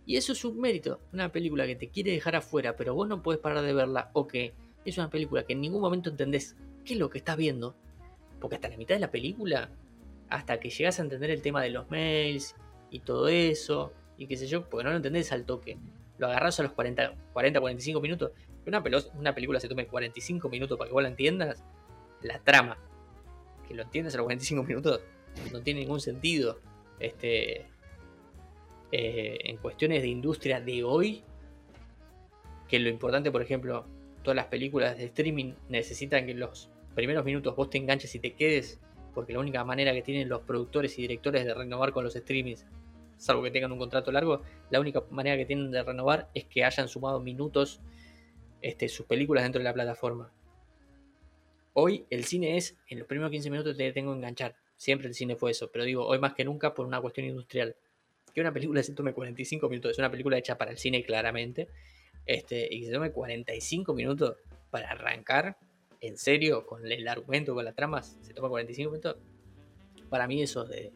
Y eso es un mérito. Una película que te quiere dejar afuera, pero vos no puedes parar de verla. O que es una película que en ningún momento entendés qué es lo que estás viendo. Porque hasta la mitad de la película, hasta que llegas a entender el tema de los mails y todo eso, y qué sé yo, porque no lo entendés al toque. Lo agarras a los 40, 40 45 minutos una, una película se tome 45 minutos para que vos la entiendas, la trama. Que lo entiendes a los 45 minutos, no tiene ningún sentido. Este, eh, en cuestiones de industria de hoy, que lo importante, por ejemplo, todas las películas de streaming necesitan que los primeros minutos vos te enganches y te quedes, porque la única manera que tienen los productores y directores de renovar con los streamings, salvo que tengan un contrato largo, la única manera que tienen de renovar es que hayan sumado minutos este, sus películas dentro de la plataforma. Hoy el cine es, en los primeros 15 minutos te tengo que enganchar. Siempre el cine fue eso, pero digo, hoy más que nunca por una cuestión industrial. Que una película se tome 45 minutos, es una película hecha para el cine claramente, este, y que se tome 45 minutos para arrancar, en serio, con el argumento, con las tramas, se toma 45 minutos. Para mí eso de,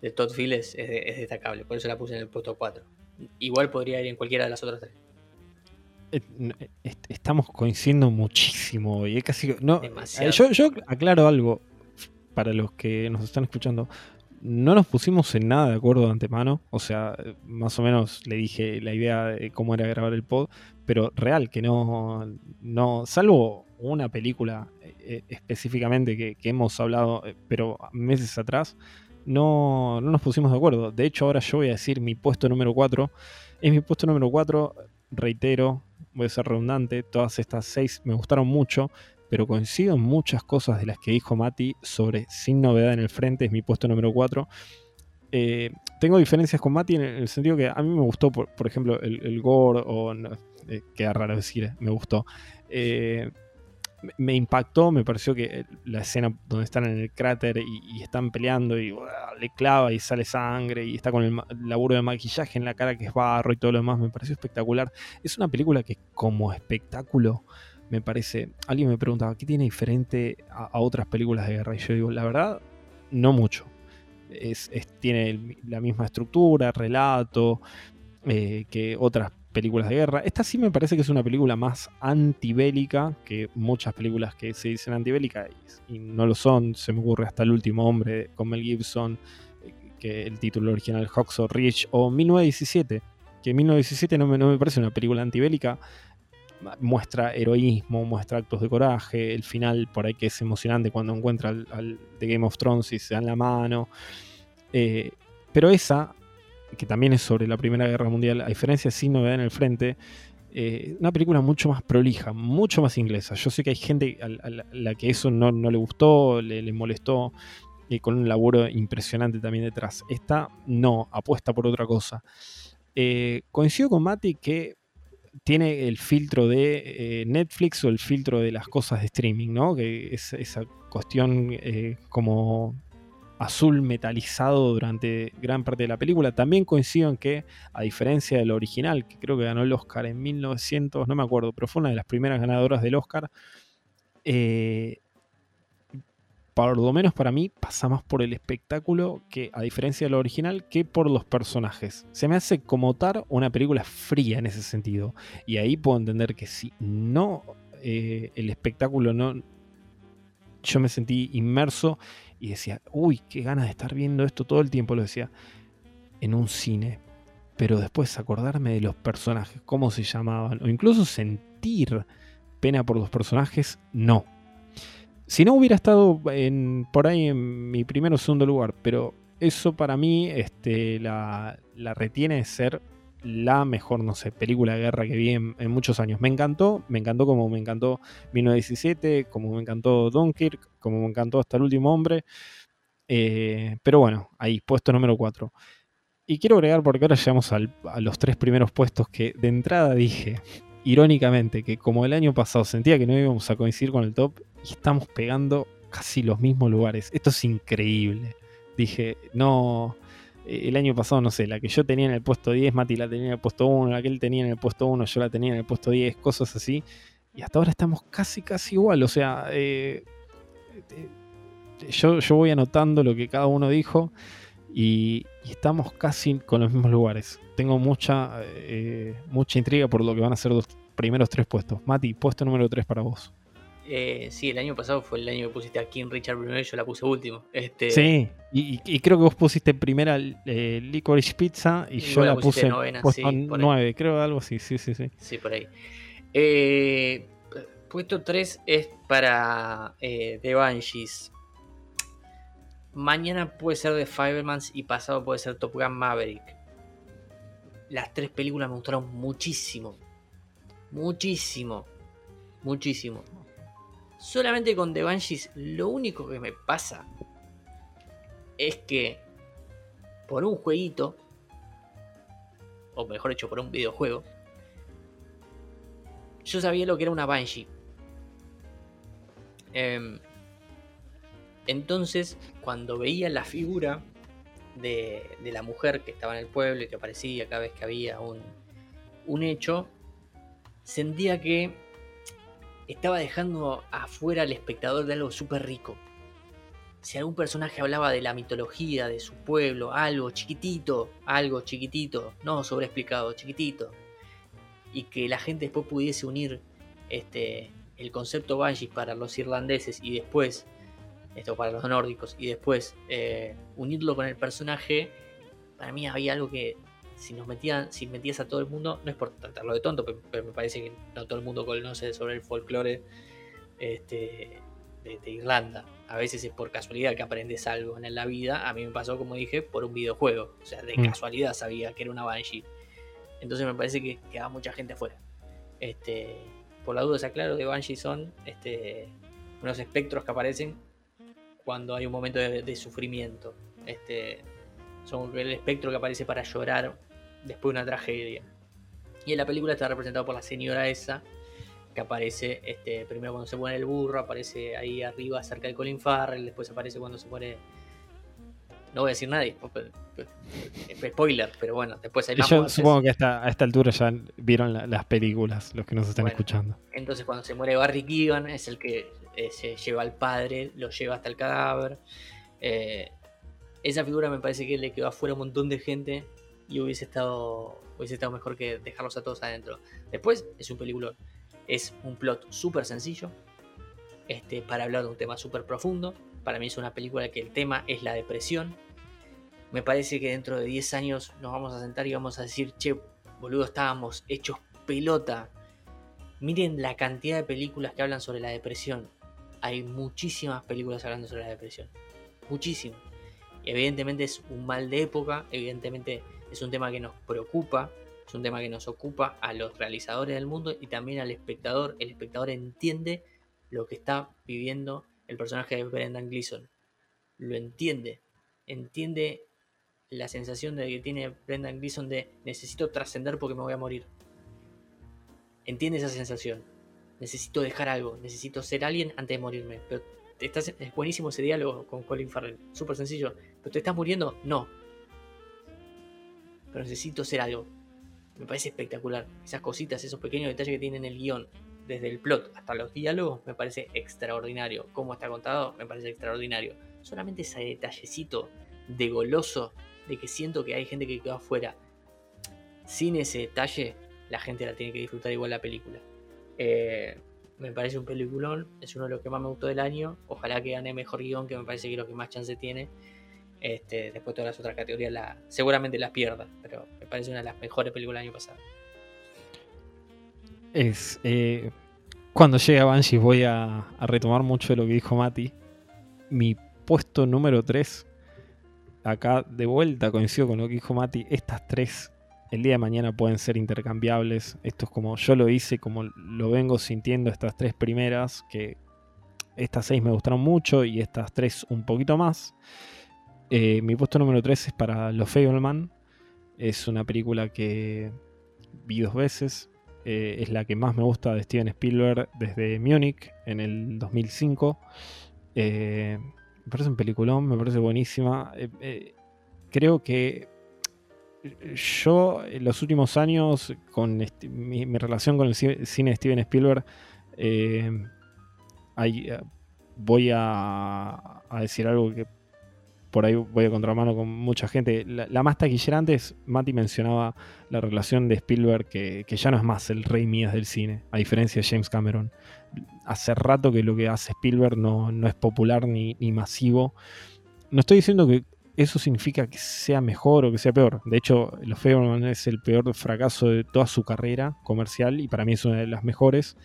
de Todd Field es, destacable, por eso la puse en el puesto 4. Igual podría ir en cualquiera de las otras tres. Eh, eh, estamos coincidiendo muchísimo y es casi no eh, yo, yo aclaro algo para los que nos están escuchando no nos pusimos en nada de acuerdo de antemano. O sea, más o menos le dije la idea de cómo era grabar el pod, pero real, que no. no salvo una película eh, específicamente que, hemos hablado, eh, pero meses atrás, no, no nos pusimos de acuerdo. De hecho, ahora yo voy a decir mi puesto número 4. Es mi puesto número 4, reitero, voy a ser redundante, todas estas seis me gustaron mucho pero coincido en muchas cosas de las que dijo Mati sobre Sin Novedad en el Frente, es mi puesto número 4. Eh, tengo diferencias con Mati en el sentido que a mí me gustó, por, ejemplo, el, gore, o eh, queda raro decir, me gustó. Eh, me impactó, me pareció que la escena donde están en el cráter y, están peleando y le clava y sale sangre y está con el, el, laburo de maquillaje en la cara que es barro y todo lo demás, me pareció espectacular. Es una película que como espectáculo me parece. Alguien me preguntaba, ¿qué tiene diferente a, otras películas de guerra? Y yo digo, la verdad, no mucho. Es, tiene la misma estructura, relato eh, que otras películas de guerra. Esta sí me parece que es una película más antibélica que muchas películas que se dicen antibélicas y, no lo son. Se me ocurre hasta El último hombre con Mel Gibson, eh, que el título original Hawks Rich o 1917. Que 1917 no me, no me parece una película antibélica, muestra heroísmo, muestra actos de coraje, el final por ahí que es emocionante cuando encuentra al, de Game of Thrones y se dan la mano. Eh, pero esa, que también es sobre la Primera Guerra Mundial, a diferencia de Sin Novedad en el Frente, eh, una película mucho más prolija, mucho más inglesa. Yo sé que hay gente a la, que eso no, le gustó, le, molestó, y con un laburo impresionante también detrás. Esta no, apuesta por otra cosa. Eh, coincido con Mati que tiene el filtro de eh, Netflix o el filtro de las cosas de streaming, ¿no? Que es esa cuestión eh, como azul metalizado durante gran parte de la película. También coincido en que, a diferencia del original, que creo que ganó el Oscar en 1900, no me acuerdo, pero fue una de las primeras ganadoras del Oscar, eh, por lo menos para mí, pasa más por el espectáculo que, a diferencia de lo original, que por los personajes. Se me hace como tal una película fría en ese sentido. Y ahí puedo entender que si no, eh, el espectáculo no. Yo me sentí inmerso y decía, uy, qué ganas de estar viendo esto todo el tiempo, lo decía, en un cine. Pero después acordarme de los personajes, cómo se llamaban, o incluso sentir pena por los personajes, no si no hubiera estado en, por ahí en mi primer o segundo lugar, pero eso para mí este, la, retiene de ser la mejor, no sé, película de guerra que vi en, muchos años. Me encantó, me encantó como me encantó 1917, como me encantó Dunkirk, como me encantó hasta el último hombre. Eh, pero bueno, ahí, puesto número 4. Y quiero agregar, porque ahora llegamos a los tres primeros puestos que de entrada dije, irónicamente, que como el año pasado sentía que no íbamos a coincidir con el top, y estamos pegando casi los mismos lugares. Esto es increíble. Dije, no, el año pasado, no sé, la que yo tenía en el puesto 10, Mati la tenía en el puesto 1, la que él tenía en el puesto 1, yo la tenía en el puesto 10, cosas así. Y hasta ahora estamos casi, casi igual. O sea, eh, eh, yo, yo voy anotando lo que cada uno dijo y, estamos casi con los mismos lugares. Tengo mucha, mucha intriga por lo que van a ser los primeros tres puestos. Mati, puesto número 3 para vos. Eh, sí, el año pasado fue el año que pusiste a King Richard primero y yo la puse último. Este... Sí, y, creo que vos pusiste primera eh, Licorice Pizza y, yo la puse novena, sí, 9, creo algo así, sí, sí, sí. Sí, por ahí. Eh, Puesto 3 es para eh, The Banshees. Mañana puede ser The Fibermans y pasado puede ser Top Gun Maverick. Las tres películas me gustaron muchísimo. Muchísimo. Muchísimo. Solamente con The Banshees lo único que me pasa es que por un jueguito, o mejor dicho, por un videojuego, yo sabía lo que era una Banshee. Em, entonces, cuando veía la figura de, la mujer que estaba en el pueblo y que aparecía cada vez que había un, un hecho, sentía que estaba dejando afuera al espectador de algo súper rico. Si algún personaje hablaba de la mitología de su pueblo, algo chiquitito, algo chiquitito, no sobreexplicado, chiquitito, y que la gente después pudiese unir este, el concepto Banshee para los irlandeses y después, esto para los nórdicos, y después eh, unirlo con el personaje, para mí había algo que si nos metían, si metías a todo el mundo, no es por tratarlo de tonto, pero, me parece que no todo el mundo conoce sobre el folclore este, de, Irlanda. A veces es por casualidad que aprendes algo en la vida. A mí me pasó, como dije, por un videojuego. O sea, de mm. casualidad sabía que era una Banshee. Entonces me parece que queda mucha gente afuera. Este, por la duda se aclaro, de Banshee son este, unos espectros que aparecen cuando hay un momento de, sufrimiento. Este, son el espectro que aparece para llorar después de una tragedia. Y en la película está representado por la señora esa, que aparece este, primero cuando se pone el burro, aparece ahí arriba cerca de Colin Farrell, después aparece cuando se pone no voy a decir nadie, spoiler, pero bueno, después hay Yo supongo que a esta altura ya vieron las películas, los que nos están escuchando. Entonces cuando se muere Barry Keegan es el que eh, se lleva al padre, lo lleva hasta el cadáver. Eh, esa figura me parece que le quedó afuera un montón de gente y hubiese estado, hubiese estado mejor que dejarlos a todos adentro. Después es un película, es un plot súper sencillo este, para hablar de un tema súper profundo. Para mí es una película que el tema es la depresión me parece que dentro de 10 años nos vamos a sentar y vamos a decir, che, boludo, estábamos hechos pelota. Miren la cantidad de películas que hablan sobre la depresión. Hay muchísimas películas hablando sobre la depresión. Muchísimas. evidentemente es un mal de época, evidentemente es un tema que nos preocupa, es un tema que nos ocupa a los realizadores del mundo y también al espectador. El espectador entiende lo que está viviendo el personaje de Brendan Gleeson. Lo entiende. Entiende la sensación de que tiene Brendan Gleeson de necesito trascender porque me voy a morir. Entiende esa sensación. Necesito dejar algo, necesito ser alguien antes de morirme. Pero estás, es buenísimo ese diálogo con Colin Farrell. Súper sencillo. ¿Pero te estás muriendo? No. Pero necesito ser algo. Me parece espectacular. Esas cositas, esos pequeños detalles que tiene en el guion, desde el plot hasta los diálogos, me parece extraordinario. Cómo está contado, me parece extraordinario. Solamente ese detallecito de goloso de que siento que hay gente que quedó afuera. Sin ese detalle, la gente la tiene que disfrutar igual la película. Eh, me parece un peliculón, es uno de los que más me gustó del año. Ojalá que gane mejor guion, que me parece que es lo que más chance tiene. Este, después todas las otras categorías seguramente las pierda, pero me parece una de las mejores películas del año pasado. Es, eh, cuando llegue a Banshee voy a, a, retomar mucho de lo que dijo Mati. Mi puesto número 3 acá de vuelta coincido con lo que dijo Mati, estas tres el día de mañana pueden ser intercambiables. Esto es como yo lo hice, como lo vengo sintiendo estas tres primeras, que estas seis me gustaron mucho y estas tres un poquito más. Eh, mi puesto número tres es para Los Fableman. Es una película que vi dos veces. Eh, es la que más me gusta de Steven Spielberg desde Múnich en el 2005. Eh, me parece un peliculón, me parece buenísima. Creo que yo en los últimos años, con mi, relación con el cine de Steven Spielberg, eh, voy a, decir algo que por ahí voy a contramano con mucha gente. La, más taquillera antes, Mati mencionaba la relación de Spielberg, que, ya no es más el rey mías del cine, a diferencia de James Cameron hace rato que lo que hace Spielberg no, es popular ni, masivo. No estoy diciendo que eso significa que sea mejor o que sea peor. De hecho, Los Fableman es el peor fracaso de toda su carrera comercial y para mí es una de las mejores.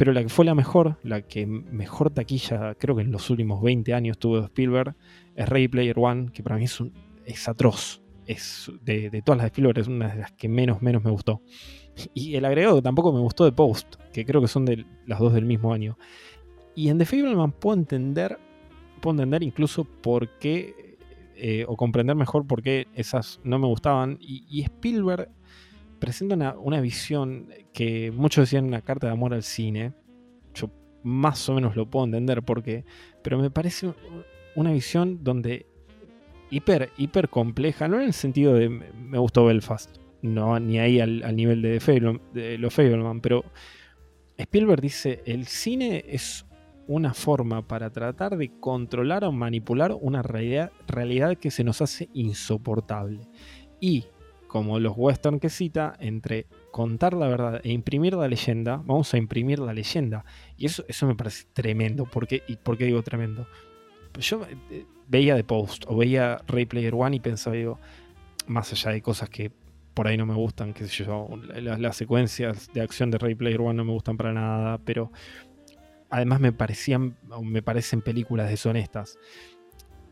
Pero la que fue la mejor, la que mejor taquilla, creo que en los últimos 20 años tuvo Spielberg, es Ready Player One, que para mí es, un, atroz. Es de, todas las de Spielberg, es una de las que menos, menos me gustó. Y el agregado que tampoco me gustó de Post, que creo que son las dos del mismo año. Y en The Fableman puedo entender, puedo entender incluso por qué, eh, o comprender mejor por qué esas no me gustaban. Y, Spielberg presenta una, una, visión que muchos decían una carta de amor al cine. Yo más o menos lo puedo entender porque, pero me parece una visión donde hiper, hiper compleja, no en el sentido de me gustó Belfast, no ni ahí al, nivel de, de los Fableman, pero Spielberg dice, el cine es una forma para tratar de controlar o manipular una realidad, realidad que se nos hace insoportable. Y, como los western que cita, entre contar la verdad e imprimir la leyenda, vamos a imprimir la leyenda. Y eso, eso me parece tremendo. ¿Por qué, ¿Y por qué digo tremendo? Pues yo eh, veía The Post o veía Ray Player One y pensaba, digo, más allá de cosas que por ahí no me gustan, qué sé yo, las, secuencias de acción de Ray Player One no me gustan para nada, pero además me parecían, me parecen películas deshonestas.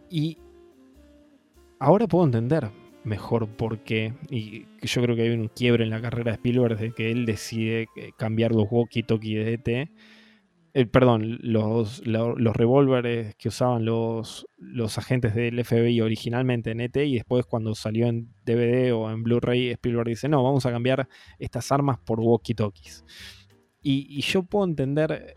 Y ahora puedo entender mejor por qué, y yo creo que hay un quiebre en la carrera de Spielberg de que él decide cambiar los walkie-talkie de ET eh, perdón, los, los revólveres que usaban los, los agentes del FBI originalmente en ET y después cuando salió en DVD o en Blu-ray, Spielberg dice, no, vamos a cambiar estas armas por walkie-talkies. Y, yo puedo entender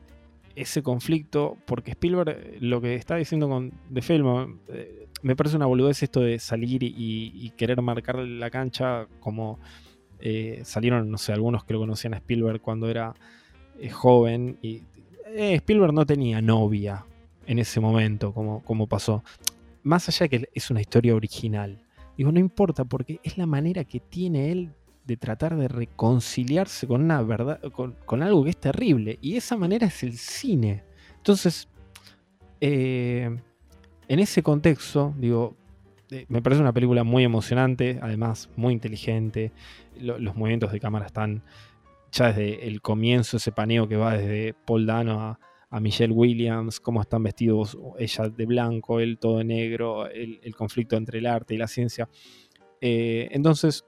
ese conflicto porque Spielberg lo que está diciendo con The Film eh, me parece una boludez esto de salir y, querer marcar la cancha como eh, salieron, no sé, algunos que lo conocían a Spielberg cuando era joven y eh, Spielberg no tenía novia en ese momento, como, como pasó. Más allá de que es una historia original. Digo, no importa, porque es la manera que tiene él de tratar de reconciliarse con una verdad, con, algo que es terrible. Y esa manera es el cine. Entonces, eh, en ese contexto, digo, eh, me parece una película muy emocionante, además muy inteligente. los movimientos de cámara están ya desde el comienzo, ese paneo que va desde Paul Dano a, Michelle Williams, cómo están vestidos ella de blanco, él todo de negro, el, conflicto entre el arte y la ciencia. Eh, entonces,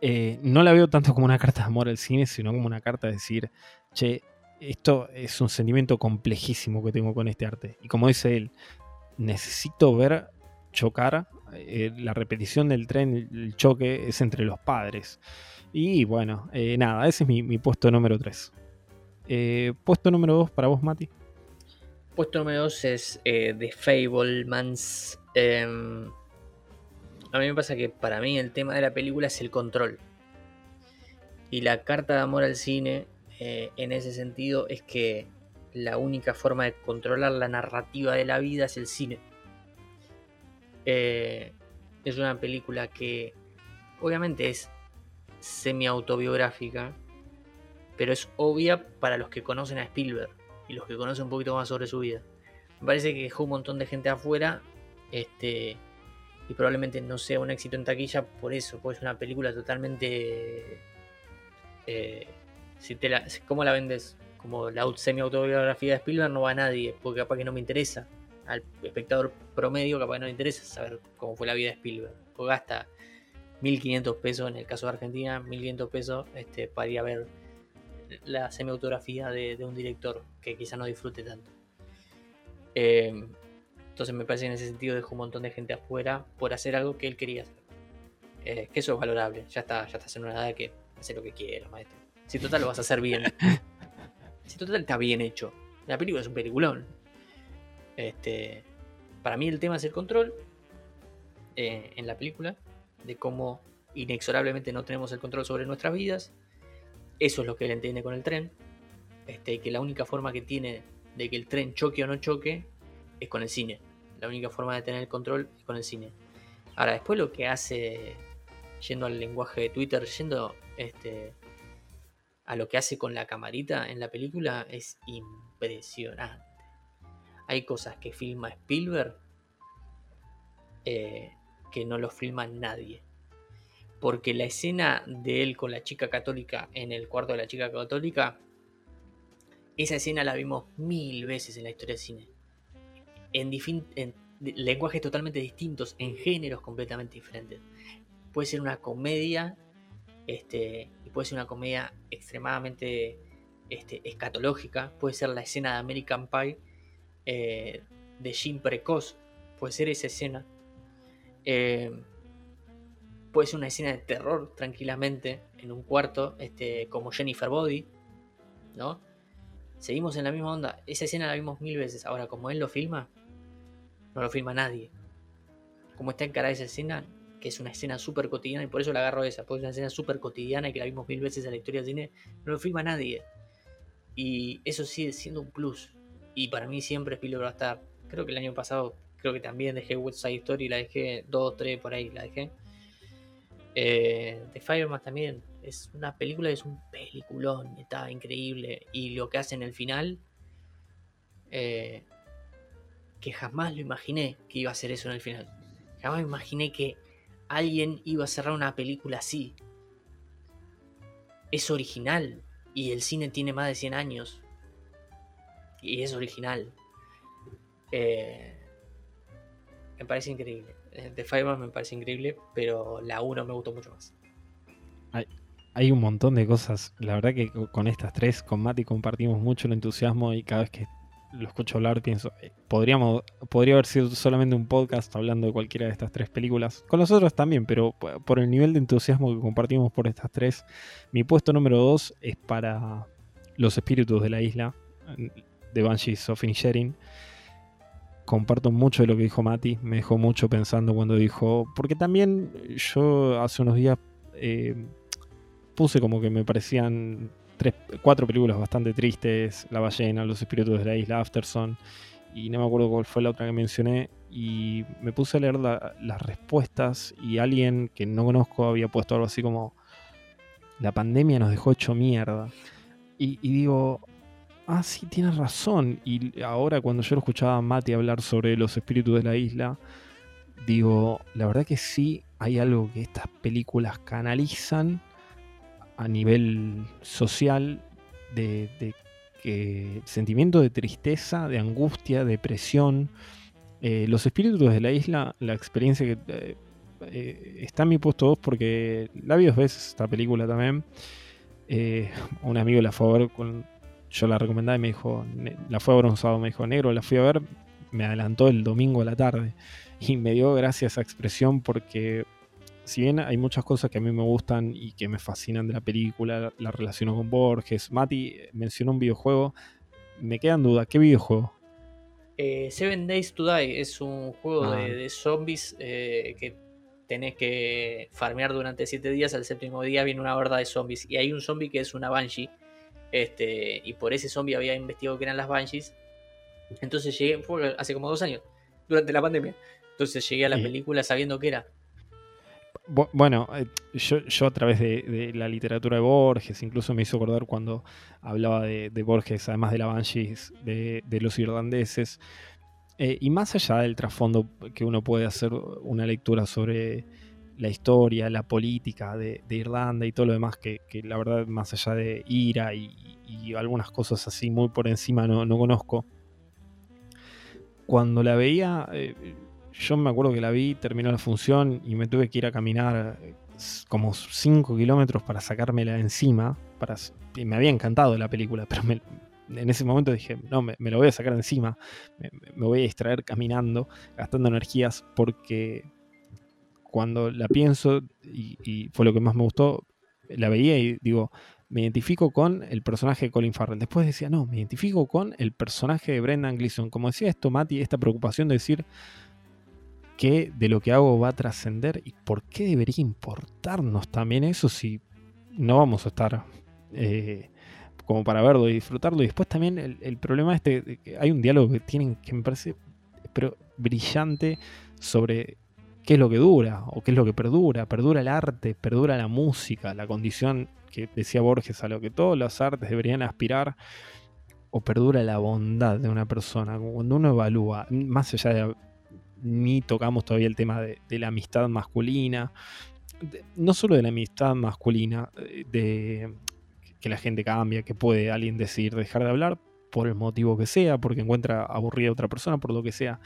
eh, no la veo tanto como una carta de amor al cine, sino como una carta de decir, che, esto es un sentimiento complejísimo que tengo con este arte. Y como dice él, necesito ver chocar, eh, la repetición del tren, el choque es entre los padres. Y bueno, eh, nada, ese es mi, puesto número 3. Eh, puesto número 2 para vos, Mati. Puesto número 2 es The Fablemans. A mí me pasa que para mí el tema de la película es el control. Y la carta de amor al cine, en ese sentido, es que la única forma de controlar la narrativa de la vida es el cine. es una película que obviamente es semi-autobiográfica, pero es obvia para los que conocen a Spielberg y los que conocen un poquito más sobre su vida. Me parece que dejó un montón de gente afuera este, y probablemente no sea un éxito en taquilla por eso, porque es una película totalmente... Eh, si te la, ¿Cómo la vendes? Como la semi-autobiografía de Spielberg no va a nadie, porque capaz que no me interesa. Al espectador promedio capaz que no le interesa saber cómo fue la vida de Spielberg. Porque gasta 1500 pesos en el caso de Argentina, 1500 pesos este, para ir a ver la semiautografía de, de un director que quizá no disfrute tanto. Eh, entonces me parece que en ese sentido dejó un montón de gente afuera por hacer algo que él quería hacer. Eh, que eso es valorable. Ya está, ya estás en una edad que hace lo que quiera, maestro. Si total lo vas a hacer bien. si total está bien hecho. La película es un peliculón. Este, para mí el tema es el control eh, en la película de cómo inexorablemente no tenemos el control sobre nuestras vidas. Eso es lo que él entiende con el tren. Este, que la única forma que tiene de que el tren choque o no choque es con el cine. La única forma de tener el control es con el cine. Ahora, después lo que hace, yendo al lenguaje de Twitter, yendo este, a lo que hace con la camarita en la película, es impresionante. Hay cosas que filma Spielberg eh, que no lo filma nadie. Porque la escena de él con la chica católica en el cuarto de la chica católica esa escena la vimos mil veces en la historia del cine. En, en lenguajes totalmente distintos, en géneros completamente diferentes. Puede ser una comedia, este, y puede ser una comedia extremadamente este, escatológica, puede ser la escena de American Pie eh, de Jim Precoz, puede ser esa escena. Eh, puede ser una escena de terror tranquilamente en un cuarto, este, como Jennifer Body, ¿no? Seguimos en la misma onda. Esa escena la vimos mil veces. Ahora, como él lo filma, no lo filma nadie. Como está encarada esa escena, que es una escena súper cotidiana, y por eso la agarro esa, porque es una escena súper cotidiana y que la vimos mil veces en la historia del cine, no lo filma nadie. Y eso sigue siendo un plus. Y para mí siempre Spielberg va a estar. Creo que el año pasado, creo que también dejé West Side Story, la dejé, dos, tres por ahí, la dejé. Eh, The Fireman también es una película, es un peliculón, está increíble. Y lo que hace en el final, eh, que jamás lo imaginé que iba a hacer eso en el final. Jamás imaginé que alguien iba a cerrar una película así. Es original y el cine tiene más de 100 años. Y es original. Eh, me parece increíble. Eh, The Fireman me parece increíble, pero la 1 me gustó mucho más. Hay, un montón de cosas. La verdad que con estas tres, con Mati compartimos mucho el entusiasmo y cada vez que lo escucho hablar pienso, eh, podríamos, podría haber sido solamente un podcast hablando de cualquiera de estas tres películas. Con los otros también, pero por el nivel de entusiasmo que compartimos por estas tres, mi puesto número dos es para Los Espíritus de la Isla, de Banshees of Inisherin comparto mucho de lo que dijo Mati, me dejó mucho pensando cuando dijo, porque también yo hace unos días eh, puse como que me parecían tres, cuatro películas bastante tristes, La ballena, Los espíritus de la isla, Afterson, y no me acuerdo cuál fue la otra que mencioné, y me puse a leer las respuestas y alguien que no conozco había puesto algo así como, la pandemia nos dejó hecho mierda. y digo, ah, sí, tienes razón. Y ahora cuando yo lo escuchaba a Mati hablar sobre los espíritus de la isla, digo, la verdad que sí hay algo que estas películas canalizan a nivel social de, sentimiento de tristeza, de angustia, depresión. Eh, los espíritus de la isla, la experiencia que eh, eh, está en mi puesto 2 porque la vi dos veces esta película también. un amigo la fue a ver con, yo la recomendaba y me dijo, la fue a ver un sábado, me dijo, negro, la fui a ver, me adelantó el domingo a la tarde. Y me dio gracias esa expresión porque si bien hay muchas cosas que a mí me gustan y que me fascinan de la película, la relaciono con Borges, Mati mencionó un videojuego, me queda en duda, ¿qué videojuego? Eh, Seven Days to Die es un juego de, ah. zombies eh, que tenés que farmear durante siete días, al séptimo día viene una horda de zombies y hay un zombie que es una Banshee este, y por ese zombie había investigado que eran las Banshees. Entonces llegué, fue hace como dos años, durante la pandemia. Entonces llegué a la película sabiendo que era. Bueno, eh, yo, a través de, la literatura de Borges, incluso me hizo acordar cuando hablaba de, Borges, además de la Banshees, de, los irlandeses. Eh, y más allá del trasfondo que uno puede hacer una lectura sobre la historia, la política de, Irlanda y todo lo demás, que, la verdad, más allá de ira y, algunas cosas así muy por encima, no, conozco. Cuando la veía, eh, yo me acuerdo que la vi, terminó la función y me tuve que ir a caminar eh, como 5 kilómetros para sacármela encima. Para, me había encantado la película, pero en ese momento dije, no, me, lo voy a sacar encima, me, voy a distraer caminando, gastando energías, porque cuando la pienso, y, fue lo que más me gustó, la veía y digo, me identifico con el personaje de Colin Farrell. Después decía, no, me identifico con el personaje de Brendan Gleeson. Como decía esto, Mati, esta preocupación de decir que de lo que hago va a trascender y por qué debería importarnos también eso si no vamos a estar eh, como para verlo y disfrutarlo. Y después también el, problema este, que hay un diálogo que tienen que me parece pero brillante sobre qué es lo que dura o qué es lo que perdura. Perdura el arte, perdura la música, la condición que decía Borges a lo que todas las artes deberían aspirar o perdura la bondad de una persona. Cuando uno evalúa, más allá de ni tocamos todavía el tema de, la amistad masculina, no solo de la amistad masculina, de que la gente cambia, que puede alguien decir dejar de hablar, por el motivo que sea, porque encuentra aburrida a otra persona, por lo que sea.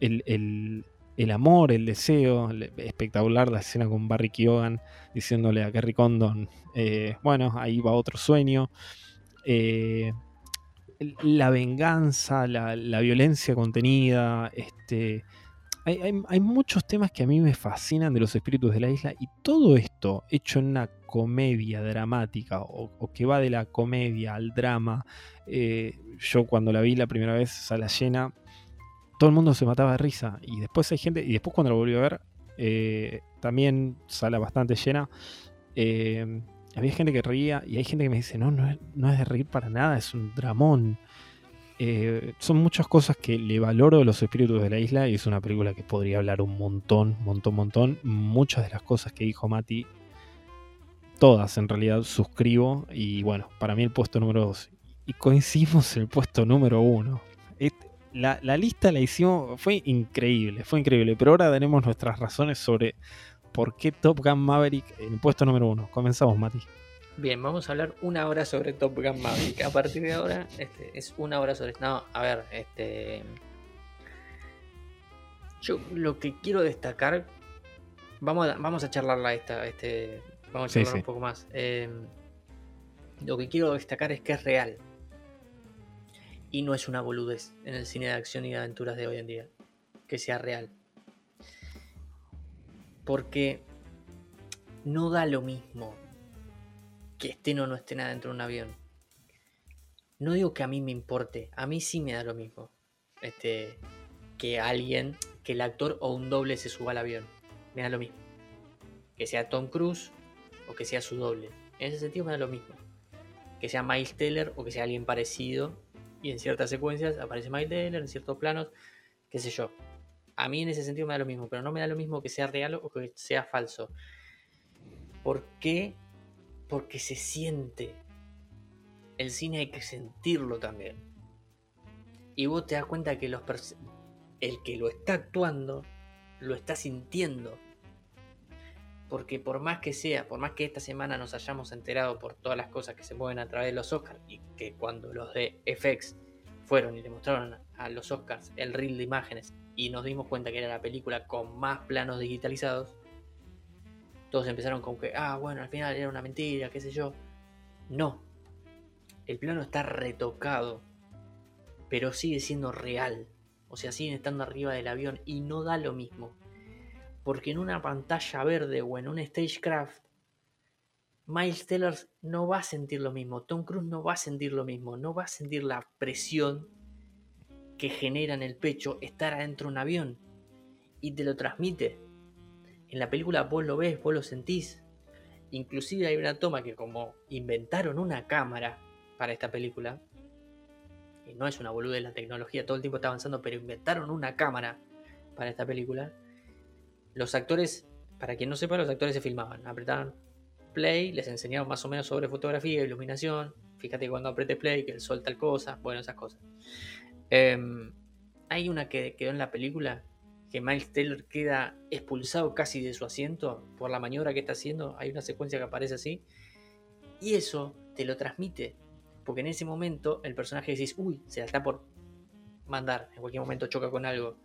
El, amor, el deseo, espectacular la escena con Barry Keoghan diciéndole a Kerry Condon, eh, bueno, ahí va otro sueño. Eh, la venganza, la, violencia contenida, este, hay, muchos temas que a mí me fascinan de los espíritus de la isla y todo esto hecho en una comedia dramática o, que va de la comedia al drama. Eh, yo cuando la vi la primera vez, sala llena, todo el mundo se mataba de risa y después hay gente, y después cuando lo volví a ver, eh, también sala bastante llena. Eh, había gente que reía y hay gente que me dice, no, no es, no es de reír para nada, es un dramón. Eh, son muchas cosas que le valoro de los espíritus de la isla y es una película que podría hablar un montón, montón, montón. Muchas de las cosas que dijo Mati, todas en realidad suscribo y bueno, para mí el puesto número 2. Y coincidimos el puesto número 1. La, la, lista la hicimos, fue increíble, fue increíble, pero ahora tenemos nuestras razones sobre por qué Top Gun Maverick en el puesto número uno. Comenzamos, Mati. Bien, vamos a hablar una hora sobre Top Gun Maverick. A partir de ahora este, es una hora sobre... No, a ver, este... Yo lo que quiero destacar... Vamos a, vamos a charlarla esta, este... Vamos a charlar un poco más. Em, lo que quiero destacar es que es real. Y no es una boludez en el cine de acción y de aventuras de hoy en día. Que sea real. Porque no da lo mismo que estén o no estén adentro de un avión. No digo que a mí me importe, a mí sí me da lo mismo. Este, que alguien, que el actor o un doble se suba al avión. Me da lo mismo. Que sea Tom Cruise o que sea su doble. En ese sentido me da lo mismo. Que sea Miles Teller o que sea alguien parecido. Y en ciertas secuencias aparece Miles Teller, en ciertos planos, qué sé yo a mí en ese sentido me da lo mismo, pero no me da lo mismo que sea real o que sea falso. ¿Por qué? Porque se siente. El cine hay que sentirlo también. Y vos te das cuenta que los el que lo está actuando, lo está sintiendo. Porque por más que sea, por más que esta semana nos hayamos enterado por todas las cosas que se mueven a través de los Oscars y que cuando los de FX fueron y le mostraron a los Oscars el reel de imágenes y nos dimos cuenta que era la película con más planos digitalizados, todos empezaron con que, ah, bueno, al final era una mentira, qué sé yo. No, el plano está retocado, pero sigue siendo real. O sea, siguen estando arriba del avión y no da lo mismo. Porque en una pantalla verde o en un stagecraft, Miles Teller no va a sentir lo mismo, Tom Cruise no va a sentir lo mismo, no va a sentir la presión que genera en el pecho estar adentro de un avión y te lo transmite. En la película vos lo ves, vos lo sentís. Inclusive hay una toma que como inventaron una cámara para esta película, y no es una boluda la tecnología, todo el tiempo está avanzando, pero inventaron una cámara para esta película. Los actores, para quien no sepa, los actores se filmaban, apretaban play, les enseñaban más o menos sobre fotografía, iluminación, fíjate cuando apretes play, que el sol tal cosa, bueno, esas cosas. Em, hay una que quedó en la película que Miles Taylor queda expulsado casi de su asiento por la maniobra que está haciendo. Hay una secuencia que aparece así. Y eso te lo transmite. Porque en ese momento el personaje dice uy, se la está por mandar. En cualquier momento choca con algo.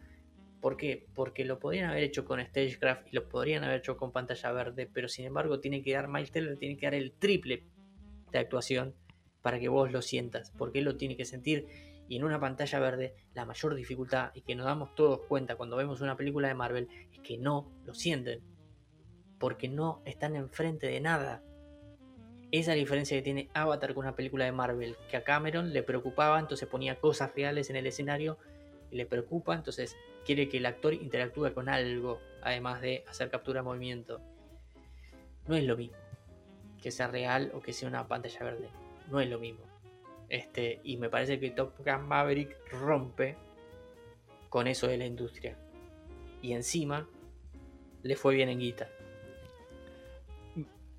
¿Por qué? Porque lo podrían haber hecho con Stagecraft y lo podrían haber hecho con pantalla verde. Pero sin embargo tiene que dar Miles Taylor, tiene que dar el triple de actuación para que vos lo sientas. Porque él lo tiene que sentir y en una pantalla verde la mayor dificultad y que nos damos todos cuenta cuando vemos una película de Marvel es que no lo sienten. Porque no están enfrente de nada. Esa diferencia que tiene Avatar con una película de Marvel. Que a Cameron le preocupaba, entonces ponía cosas reales en el escenario. Y le preocupa, entonces quiere que el actor interactúe con algo. Además de hacer captura de movimiento. No es lo mismo. Que sea real o que sea una pantalla verde. No es lo mismo. Este, y me parece que Top Gun Maverick rompe con eso de la industria. Y encima le fue bien en guita.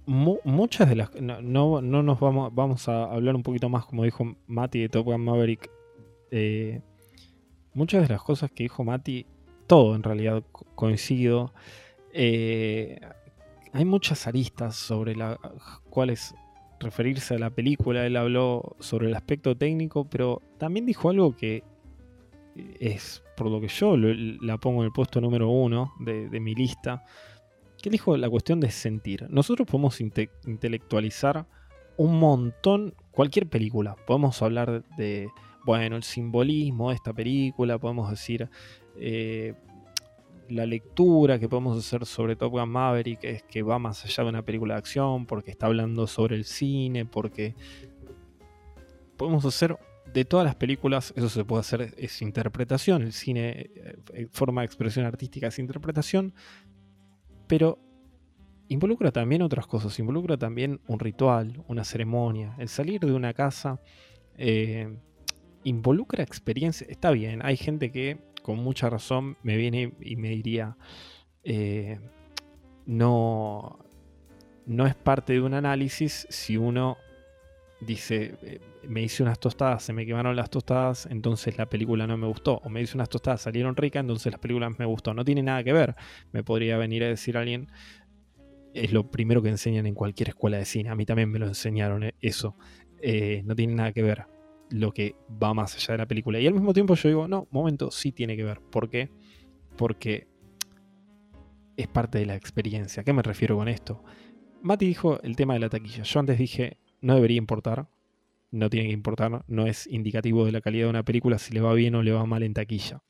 muchas de las. No, no, nos vamos, vamos a hablar un poquito más, como dijo Mati de Top Gun Maverick. Eh, muchas de las cosas que dijo Mati, todo en realidad coincido. Eh, hay muchas aristas sobre las cuales referirse a la película, él habló sobre el aspecto técnico, pero también dijo algo que es por lo que yo la pongo en el puesto número uno de, mi lista, que dijo la cuestión de sentir. Nosotros podemos intelectualizar un montón, cualquier película. Podemos hablar de, bueno, el simbolismo de esta película, podemos decir eh, la lectura que podemos hacer sobre Top Gun Maverick es que va más allá de una película de acción, porque está hablando sobre el cine, porque podemos hacer de todas las películas, eso se puede hacer, es interpretación, el cine, eh, forma de expresión artística es interpretación, pero involucra también otras cosas, involucra también un ritual, una ceremonia, el salir de una casa, eh, involucra experiencia, está bien, hay gente que con mucha razón me viene y me diría, eh, no, no es parte de un análisis si uno dice, eh, me hice unas tostadas, se me quemaron las tostadas, entonces la película no me gustó. O me hice unas tostadas, salieron ricas, entonces la película me gustó. No tiene nada que ver. Me podría venir a decir alguien, es lo primero que enseñan en cualquier escuela de cine. A mí también me lo enseñaron eh, eso. No tiene nada que ver lo que va más allá de la película. Y al mismo tiempo yo digo, no, momento, sí tiene que ver. ¿Por qué? Porque es parte de la experiencia. ¿A qué me refiero con esto? Mati dijo el tema de la taquilla. Yo antes dije, no debería importar. No tiene que importar. No es indicativo de la calidad de una película si le va bien o le va mal en taquilla.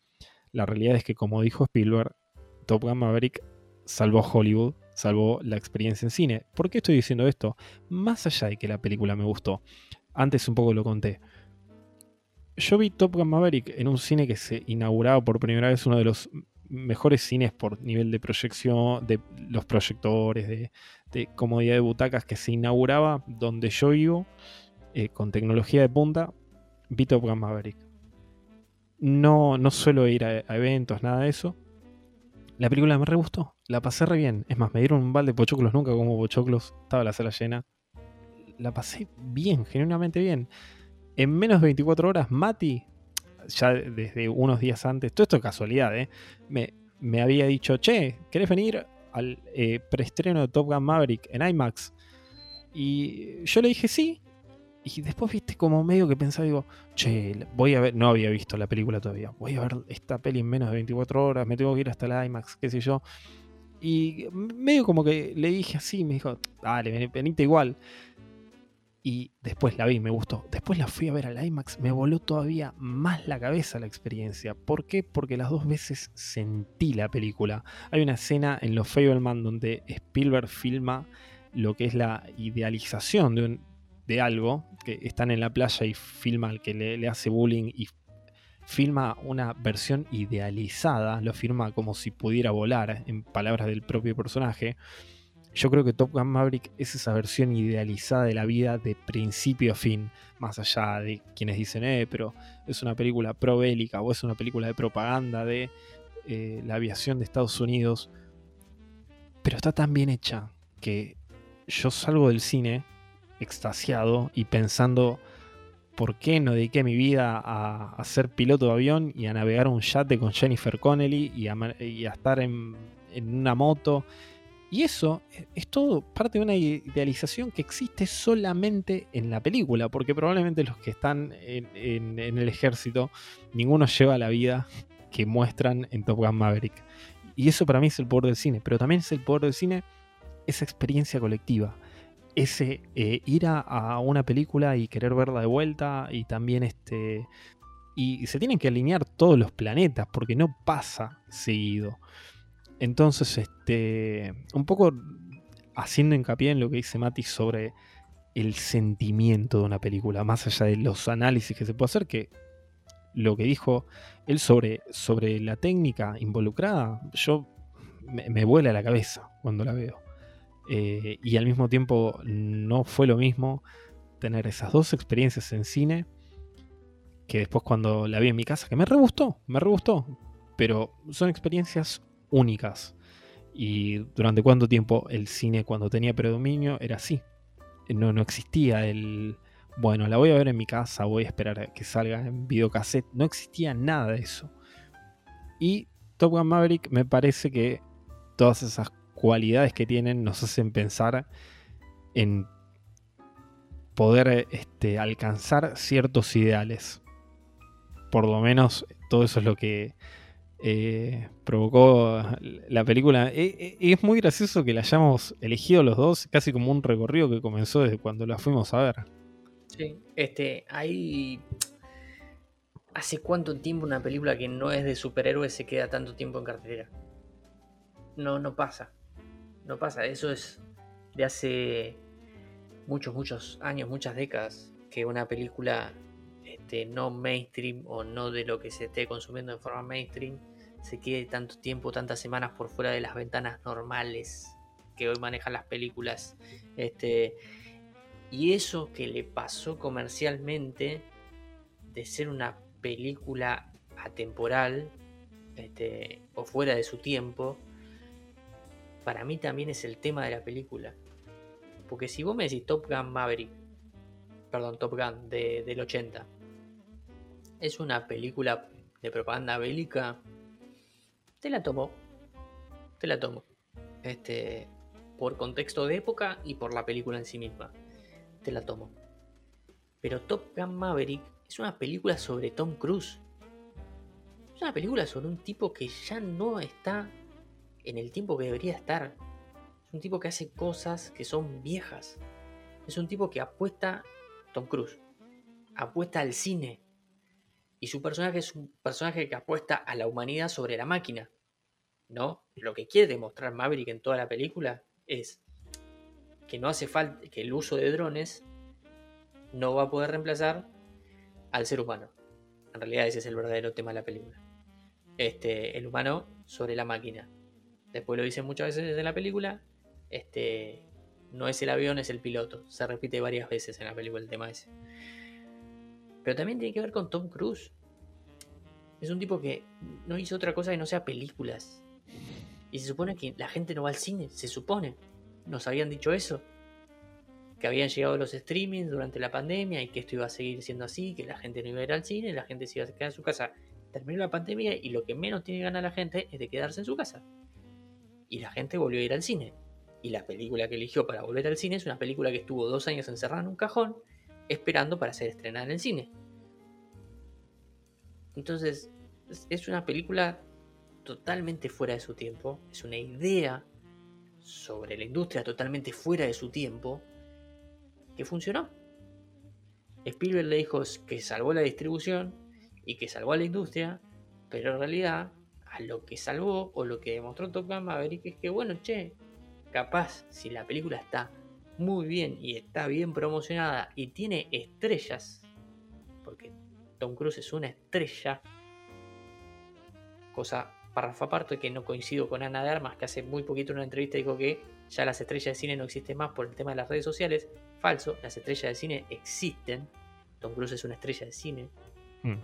La realidad es que, como dijo Spielberg, Top Gun Maverick salvó Hollywood, salvó la experiencia en cine. ¿Por qué estoy diciendo esto? Más allá de que la película me gustó. Antes un poco lo conté. Yo vi Top Gun Maverick en un cine que se inauguraba por primera vez uno de los mejores cines por nivel de proyección, de los proyectores, de, comodidad de butacas que se inauguraba donde yo vivo, eh, con tecnología de punta, vi Top Gun Maverick. No, no suelo ir a, eventos, nada de eso. La película me re gustó, la pasé re bien. Es más, me dieron un balde de pochoclos, nunca como pochoclos, estaba la sala llena. La pasé bien, genuinamente bien. En menos de 24 horas, Mati ya desde unos días antes, todo esto es casualidad, ¿eh? me, me, había dicho, che, ¿querés venir al eh, preestreno de Top Gun Maverick en IMAX? Y yo le dije sí. Y después viste como medio que pensaba, digo, che, voy a ver, no había visto la película todavía, voy a ver esta peli en menos de 24 horas, me tengo que ir hasta la IMAX, qué sé yo. Y medio como que le dije así, me dijo, dale, venite igual. Y después la vi, me gustó. Después la fui a ver al IMAX, me voló todavía más la cabeza la experiencia. ¿Por qué? Porque las dos veces sentí la película. Hay una escena en Los Fableman donde Spielberg filma lo que es la idealización de, de algo, que están en la playa y filma al que le, le hace bullying y filma una versión idealizada, lo firma como si pudiera volar, en palabras del propio personaje. Yo creo que Top Gun Maverick es esa versión idealizada de la vida de principio a fin, más allá de quienes dicen, eh, pero es una película pro-bélica o es una película de propaganda de eh, la aviación de Estados Unidos. Pero está tan bien hecha que yo salgo del cine extasiado y pensando por qué no dediqué mi vida a, ser piloto de avión y a navegar un yate con Jennifer Connelly y a, estar en una moto y eso es todo parte de una idealización que existe solamente en la película, porque probablemente los que están en, el ejército, ninguno lleva la vida que muestran en Top Gun Maverick. Y eso para mí es el poder del cine, pero también es el poder del cine esa experiencia colectiva, ese eh, ir a, una película y querer verla de vuelta y también este... y se tienen que alinear todos los planetas porque no pasa seguido. Entonces, este, un poco haciendo hincapié en lo que dice Mati sobre el sentimiento de una película, más allá de los análisis que se puede hacer, que lo que dijo él sobre, sobre la técnica involucrada, yo me, vuela la cabeza cuando la veo. Eh, y al mismo tiempo no fue lo mismo tener esas dos experiencias en cine que después cuando la vi en mi casa, que me re gustó, me re gustó, pero son experiencias únicas. Y durante cuánto tiempo el cine cuando tenía predominio era así. No, no existía el, bueno, la voy a ver en mi casa, voy a esperar a que salga en videocassette. No existía nada de eso. Y Top Gun Maverick me parece que todas esas cualidades que tienen nos hacen pensar en poder este, alcanzar ciertos ideales. Por lo menos todo eso es lo que eh, provocó la película. E, e, es muy gracioso que la hayamos elegido los dos, casi como un recorrido que comenzó desde cuando la fuimos a ver. Sí, este, hay... ¿Hace cuánto tiempo una película que no es de superhéroes se queda tanto tiempo en cartelera? No, no pasa. No pasa. Eso es de hace muchos, muchos años, muchas décadas, que una película este, no mainstream o no de lo que se esté consumiendo en forma mainstream se quede tanto tiempo, tantas semanas por fuera de las ventanas normales que hoy manejan las películas. Este, y eso que le pasó comercialmente de ser una película atemporal este, o fuera de su tiempo, para mí también es el tema de la película. Porque si vos me decís Top Gun Maverick, perdón, Top Gun del 80, es una película de propaganda bélica, te la tomo. Te la tomo. Este, por contexto de época y por la película en sí misma. Te la tomo. Pero Top Gun Maverick es una película sobre Tom Cruise. Es una película sobre un tipo que ya no está en el tiempo que debería estar. Es un tipo que hace cosas que son viejas. Es un tipo que apuesta, Tom Cruise, apuesta al cine. Y su personaje es un personaje que apuesta a la humanidad sobre la máquina. ¿No? Lo que quiere demostrar Maverick en toda la película es que no hace falta, que el uso de drones no va a poder reemplazar al ser humano. En realidad ese es el verdadero tema de la película. Este, el humano sobre la máquina. Después lo dicen muchas veces en la película. Este, no es el avión, es el piloto. Se repite varias veces en la película el tema ese. Pero también tiene que ver con Tom Cruise. Es un tipo que no hizo otra cosa que no sea películas. Y se supone que la gente no va al cine, se supone. Nos habían dicho eso. Que habían llegado los streamings durante la pandemia y que esto iba a seguir siendo así, que la gente no iba a ir al cine, la gente se iba a quedar en su casa. Terminó la pandemia y lo que menos tiene ganas la gente es de quedarse en su casa y la gente volvió a ir al cine. Y la película que eligió para volver al cine es una película que estuvo dos años encerrada en un cajón, esperando para ser estrenada en el cine. Entonces, es una película totalmente fuera de su tiempo, es una idea sobre la industria totalmente fuera de su tiempo, que funcionó. Spielberg le dijo que salvó la distribución y que salvó a la industria, pero en realidad a lo que salvó o lo que demostró Top Gun Maverick es que, bueno, che, capaz si la película está muy bien y está bien promocionada y tiene estrellas, porque Tom Cruise es una estrella, cosa párrafo aparte que no coincido con Ana de Armas, que hace muy poquito en una entrevista dijo que ya las estrellas de cine no existen más por el tema de las redes sociales. Falso, las estrellas de cine existen. Tom Cruise es una estrella de cine. Mm.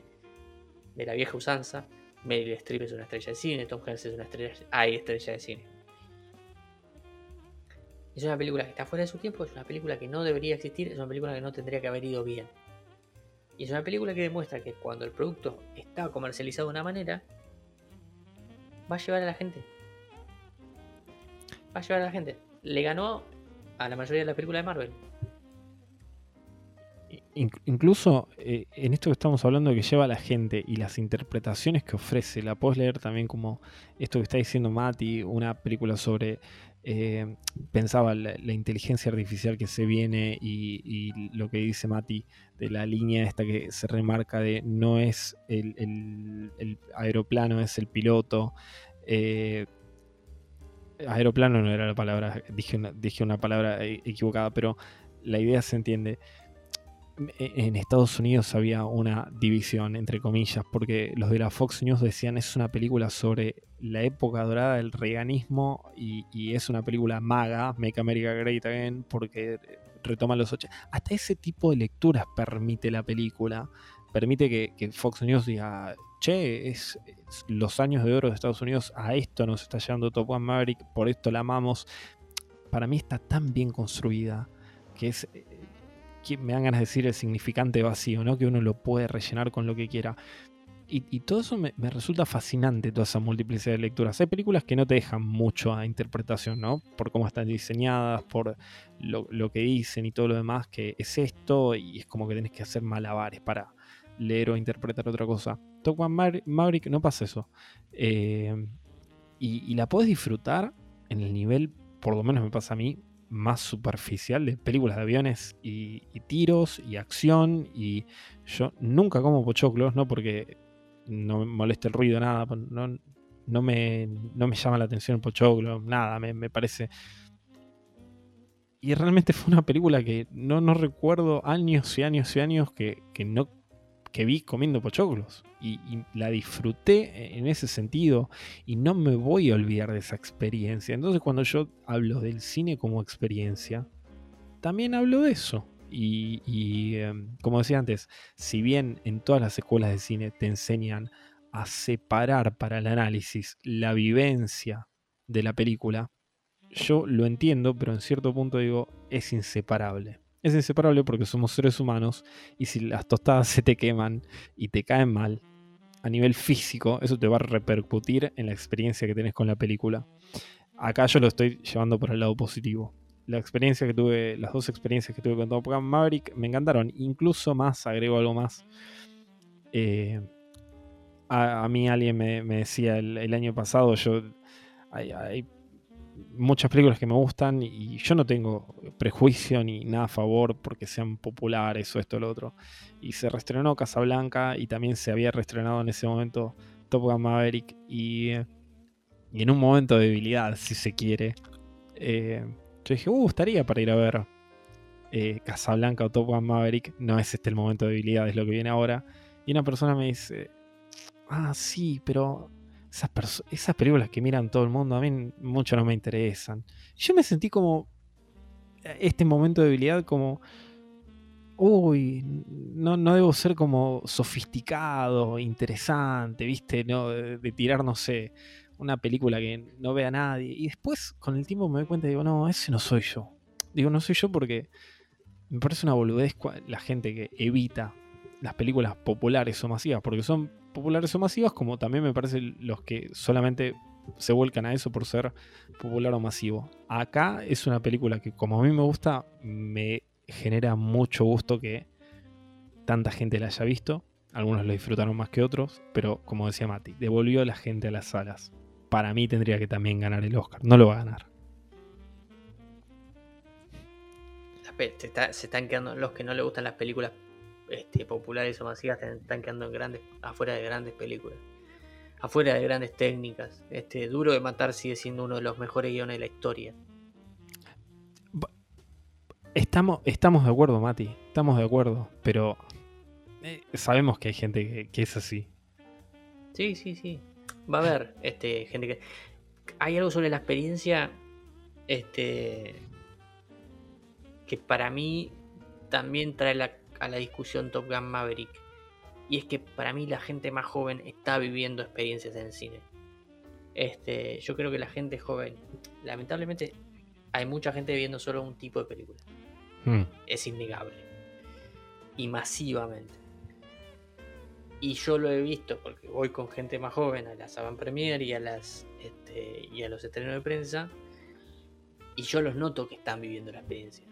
De la vieja usanza. Meryl Streep es una estrella de cine, Tom Hanks es una estrella, hay estrella de cine. Es una película que está fuera de su tiempo, es una película que no debería existir, es una película que no tendría que haber ido bien. Y es una película que demuestra que cuando el producto está comercializado de una manera, va a llevar a la gente. Va a llevar a la gente. Le ganó a la mayoría de las películas de Marvel incluso eh, en esto que estamos hablando que lleva a la gente y las interpretaciones que ofrece, la puedes leer también como esto que está diciendo Mati, una película sobre, eh, pensaba la, inteligencia artificial que se viene y, lo que dice Mati de la línea esta que se remarca de no es el, aeroplano, es el piloto. Eh, aeroplano no era la palabra, dije dije una palabra equivocada, pero la idea se entiende en Estados Unidos había una división, entre comillas, porque los de la Fox News decían es una película sobre la época dorada del reganismo y, es una película maga, Make America Great Again, porque retoma los ocho. Hasta ese tipo de lecturas permite la película, permite que, Fox News diga, che, es, los años de oro de Estados Unidos, a esto nos está llevando Top One Maverick, por esto la amamos. Para mí está tan bien construida que es me dan ganas de decir el significante vacío, ¿no? Que uno lo puede rellenar con lo que quiera. Y, todo eso me, resulta fascinante, toda esa multiplicidad de lecturas. Hay películas que no te dejan mucho a interpretación, ¿no? Por cómo están diseñadas, por lo, que dicen y todo lo demás, que es esto y es como que tenés que hacer malabares para leer o interpretar otra cosa. Top Gun Maverick no pasa eso. Eh, y, la podés disfrutar en el nivel, por lo menos me pasa a mí, más superficial de películas de aviones y, tiros y acción. Y yo nunca como pochoclos, no porque no me molesta el ruido, nada, pues, no, no, me, no me llama la atención el pochoclo, nada, me, parece... Y realmente fue una película que no, no recuerdo años y años y años que, no que vi comiendo pochoclos y, la disfruté en ese sentido y no me voy a olvidar de esa experiencia. Entonces cuando yo hablo del cine como experiencia, también hablo de eso. Y, em, como decía antes, si bien en todas las escuelas de cine te enseñan a separar para el análisis la vivencia de la película, yo lo entiendo, pero en cierto punto digo, es inseparable. Es inseparable porque somos seres humanos y si las tostadas se te queman y te caen mal, a nivel físico, eso te va a repercutir en la experiencia que tenés con la película. Acá yo lo estoy llevando por el lado positivo la experiencia que tuve, las dos experiencias que tuve con Top Gun Maverick me encantaron. Incluso más, agrego algo más. Eh, a, mí alguien me, decía el, año pasado, yo muchas películas que me gustan y yo no tengo prejuicio ni nada a favor porque sean populares o esto o lo otro. Y se reestrenó Casablanca y también se había reestrenado en ese momento Top Gun Maverick y, y en un momento de debilidad, si se quiere. Eh, yo dije, uh, estaría para ir a ver eh, Casablanca o Top Gun Maverick. No es este el momento de debilidad, es lo que viene ahora. Y una persona me dice, ah, sí, pero esas, esas películas que miran todo el mundo a mí mucho no me interesan. Yo me sentí como, este momento de debilidad como, uy, no, no debo ser como sofisticado, interesante, viste, no, de tirar, no sé, una película que no vea nadie. Y después, con el tiempo, me doy cuenta y digo, no, ese no soy yo. Digo, no soy yo porque me parece una boludez la gente que evita las películas populares o masivas, porque son populares o masivas, como también me parece los que solamente se vuelcan a eso por ser popular o masivo. Acá es una película que, como a mí me gusta, me genera mucho gusto que tanta gente la haya visto. Algunos la disfrutaron más que otros, pero como decía Mati, devolvió a la gente a las salas para mí tendría que también ganar el Oscar. No lo va a ganar. Se, están quedando los que no le gustan las películas este, populares o masivas, están quedando en grandes, afuera de grandes películas, afuera de grandes técnicas. Este, Duro de Matar sigue siendo uno de los mejores guiones de la historia. Estamos, estamos de acuerdo, Mati, estamos de acuerdo, pero eh, sabemos que hay gente que es así. Sí, sí, sí va a haber este, gente que. Hay algo sobre la experiencia. Este. Que para mí también trae a la discusión Top Gun Maverick. Y es que para mí la gente más joven está viviendo experiencias en el cine. Este, yo creo que la gente joven, lamentablemente, hay mucha gente viendo solo un tipo de película. Hmm. Es innegable. Y masivamente. Y yo lo he visto porque voy con gente más joven a las avant premier y a las este, y a los estrenos de prensa. Y yo los noto que están viviendo la experiencia.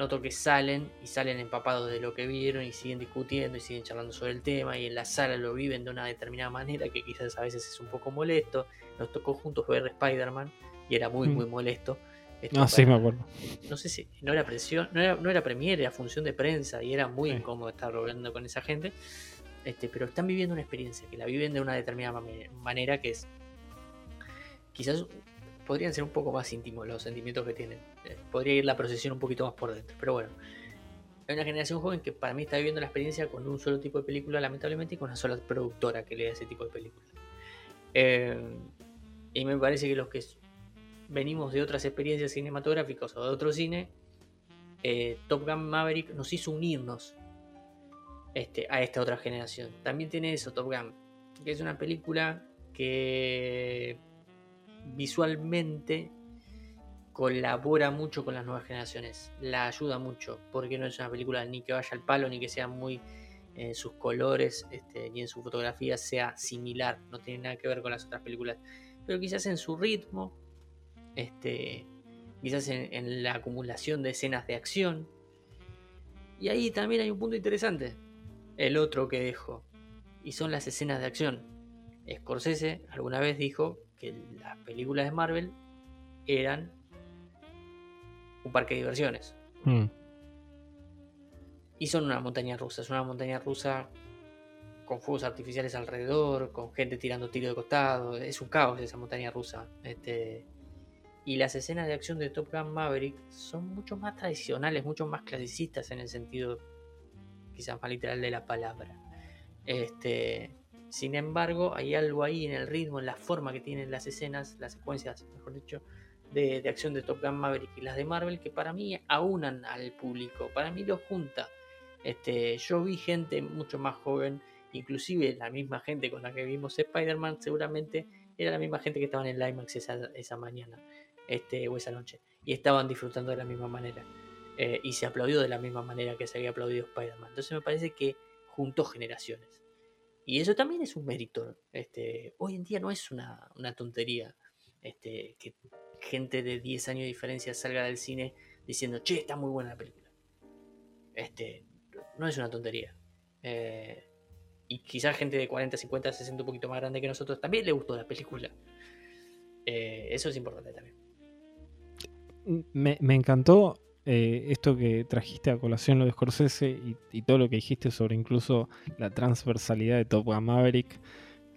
Noto que salen y salen empapados de lo que vieron y siguen discutiendo y siguen charlando sobre el tema y en la sala lo viven de una determinada manera que quizás a veces es un poco molesto. Nos tocó juntos ver Spider-Man y era muy, mm. muy molesto no, sí, me acuerdo. No sé si no era presión, no era, no era premier, era función de prensa y era muy incómodo estar hablando con esa gente. Este, pero están viviendo una experiencia, que la viven de una determinada manera que es. Quizás podrían ser un poco más íntimos los sentimientos que tienen. Eh, podría ir la procesión un poquito más por dentro. Pero bueno, hay una generación joven que para mí está viviendo la experiencia con un solo tipo de película, lamentablemente, y con una sola productora que le ese tipo de películas. Eh, y me parece que los que venimos de otras experiencias cinematográficas o de otro cine, eh, Top Gun Maverick nos hizo unirnos este, a esta otra generación. También tiene eso, Top Gun, que es una película que visualmente colabora mucho con las nuevas generaciones, la ayuda mucho, porque no es una película ni que vaya al palo, ni que sea muy en sus colores este, y en su fotografía sea similar, no tiene nada que ver con las otras películas, pero quizás en su ritmo, este, quizás en, la acumulación de escenas de acción. Y ahí también hay un punto interesante, el otro que dejo, y son las escenas de acción. Scorsese alguna vez dijo que las películas de Marvel eran un parque de diversiones. Mm. Y son una montaña rusa, es una montaña rusa con fuegos artificiales alrededor, con gente tirando tiro de costado, es un caos esa montaña rusa. Este, y las escenas de acción de Top Gun Maverick son mucho más tradicionales, mucho más clasicistas en el sentido quizás más literal de la palabra. Este, sin embargo, hay algo ahí en el ritmo, en la forma que tienen las escenas, las secuencias, mejor dicho, de, de acción de Top Gun Maverick y las de Marvel, que para mí aunan al público, para mí los junta. Este, yo vi gente mucho más joven, inclusive la misma gente con la que vimos Spider-Man, seguramente era la misma gente que estaba en el IMAX esa, mañana este, o esa noche, y estaban disfrutando de la misma manera. Eh, y se aplaudió de la misma manera que se había aplaudido Spider-Man. Entonces me parece que juntó generaciones. Y eso también es un mérito. Este, hoy en día no es una, tontería este, que gente de 10 años de diferencia salga del cine diciendo, che, está muy buena la película. Este, no es una tontería. Eh, y quizás gente de 40, 50, 60 un poquito más grande que nosotros también le gustó la película. Eh, eso es importante también. Me, encantó eh, esto que trajiste a colación lo de Scorsese y, todo lo que dijiste sobre incluso la transversalidad de Top Gun Maverick.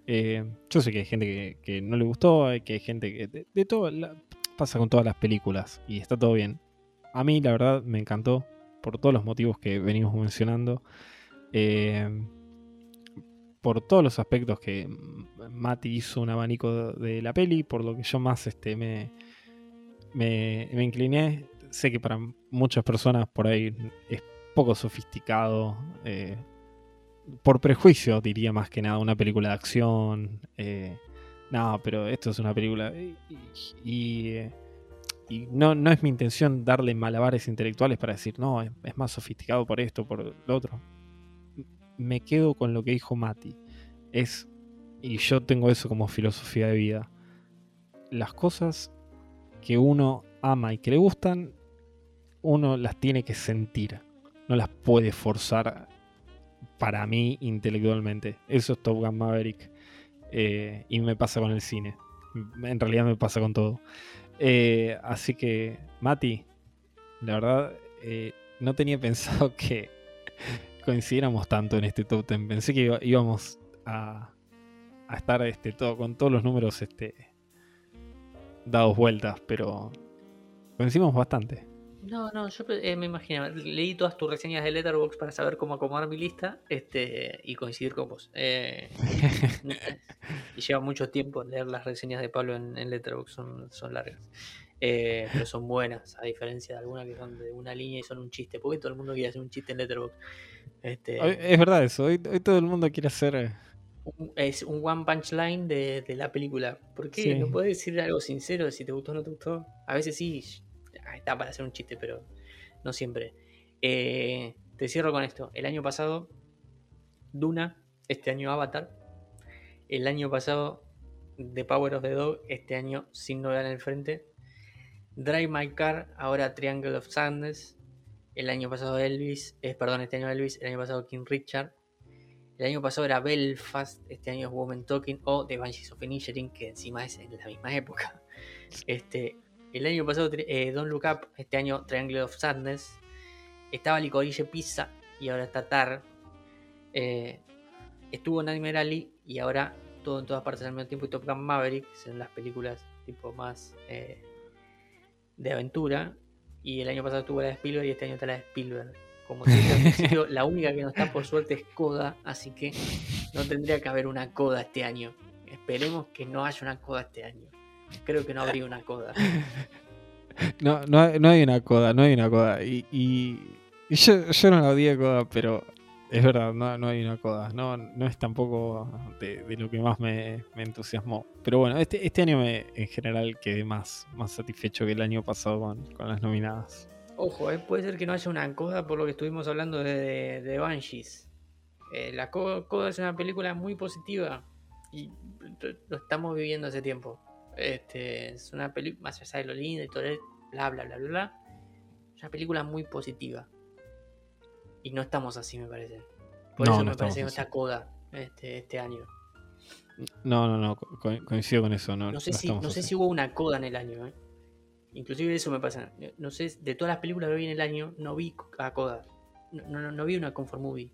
Yo sé que hay gente que, no le gustó, que hay gente que de, todo pasa con todas las películas y está todo bien. A mí la verdad me encantó por todos los motivos que venimos mencionando. Eh, por todos los aspectos que Mati hizo un abanico de la peli, por lo que yo más este, me, me, incliné. Sé que para muchas personas por ahí es poco sofisticado. Eh, por prejuicio, diría más que nada, una película de acción. Eh, no, pero esto es una película. y y no, no es mi intención darle malabares intelectuales para decir, no, es, más sofisticado por esto, por lo otro. Me quedo con lo que dijo Mati. Es, y yo tengo eso como filosofía de vida. Las cosas que uno ama y que le gustan, uno las tiene que sentir. No las puede forzar para mí intelectualmente. Eso es Top Gun Maverick. Eh, y me pasa con el cine. En realidad me pasa con todo. Eh, así que, Mati, la verdad, eh, no tenía pensado que coincidiéramos tanto en este top 10. Pensé que íbamos a, estar este, todo, con todos los números este, dados vueltas, pero coincidimos bastante. No, no, yo eh, me imaginaba, leí todas tus reseñas de Letterboxd para saber cómo acomodar mi lista este, y coincidir con vos. Eh, y lleva mucho tiempo leer las reseñas de Pablo en, Letterboxd, son, son largas. Eh, pero son buenas, a diferencia de algunas que son de una línea y son un chiste, porque todo el mundo quiere hacer un chiste en Letterboxd. Este, es verdad eso, hoy, todo el mundo quiere hacer... es un one punch line de, la película. ¿Por qué? ¿No puedes decir algo sincero si te gustó o no te gustó? A veces sí, está para hacer un chiste, pero no siempre. Eh, te cierro con esto. El año pasado, Duna, este año Avatar. El año pasado, The Power of the Dog, este año Sin Novedad en el Frente. Drive My Car, ahora Triangle of Sadness. El año pasado Elvis, eh, perdón, este año Elvis, el año pasado King Richard. El año pasado era Belfast, este año es Woman Talking o The Banshees of Inisherin, que encima es en la misma época. Este, el año pasado, eh, Don't Look Up, este año Triangle of Sadness. Estaba Licorice Pizza y ahora está Tar. Eh, estuvo Nightmare Alley y ahora todo en todas partes al mismo tiempo y Top Gun Maverick, son las películas tipo más eh, de aventura. Y el año pasado estuvo la de Spielberg y este año está la de Spielberg. Como te la única que no está por suerte es Coda, así que no tendría que haber una Coda este año. Esperemos que no haya una Coda este año creo que no habría una coda. No, no, hay una coda, no hay una coda. Y, yo, yo, no la odié coda, pero es verdad, no, hay una coda. No, no es tampoco de, lo que más me, entusiasmó. Pero bueno, este, este año me, en general quedé más, más satisfecho que el año pasado con, las nominadas. Ojo, eh, puede ser que no haya una coda por lo que estuvimos hablando de, de Banshees. Eh, la Coda es una película muy positiva y lo estamos viviendo hace tiempo. Este, es una película, más allá de lo lindo y todo, bla, bla, bla, bla, bla. Es una película muy positiva. Y no estamos así, me parece. Por eso me parece que está Coda este, este año. No, no, no, coincido con eso. No, no sé, si, no sé si hubo una coda en el año. ¿eh? Inclusive eso me pasa. No sé, de todas las películas que vi en el año, no vi a coda. No, no, no vi una comfort movie.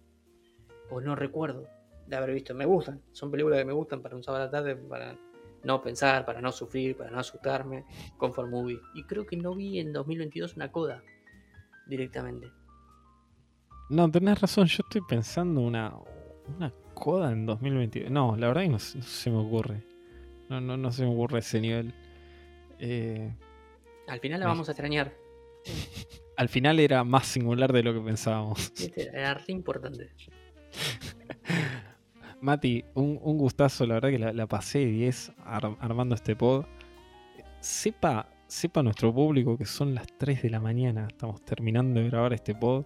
O no recuerdo de haber visto. Me gustan. Son películas que me gustan para un sábado a la tarde, para no pensar, para no sufrir, para no asustarme. Comfort movie. Y creo que no vi en 2022 una coda directamente. No, tenés razón. Yo estoy pensando una, una coda en 2022. No, la verdad que no, se me ocurre. No, no, no se me ocurre ese nivel. Eh, Al final la vamos a extrañar. Al final era más singular de lo que pensábamos. Era re importante. Mati, un, gustazo, la verdad que la, pasé 10 armando este pod. Sepa, sepa nuestro público que son las 3 de la mañana, estamos terminando de grabar este pod,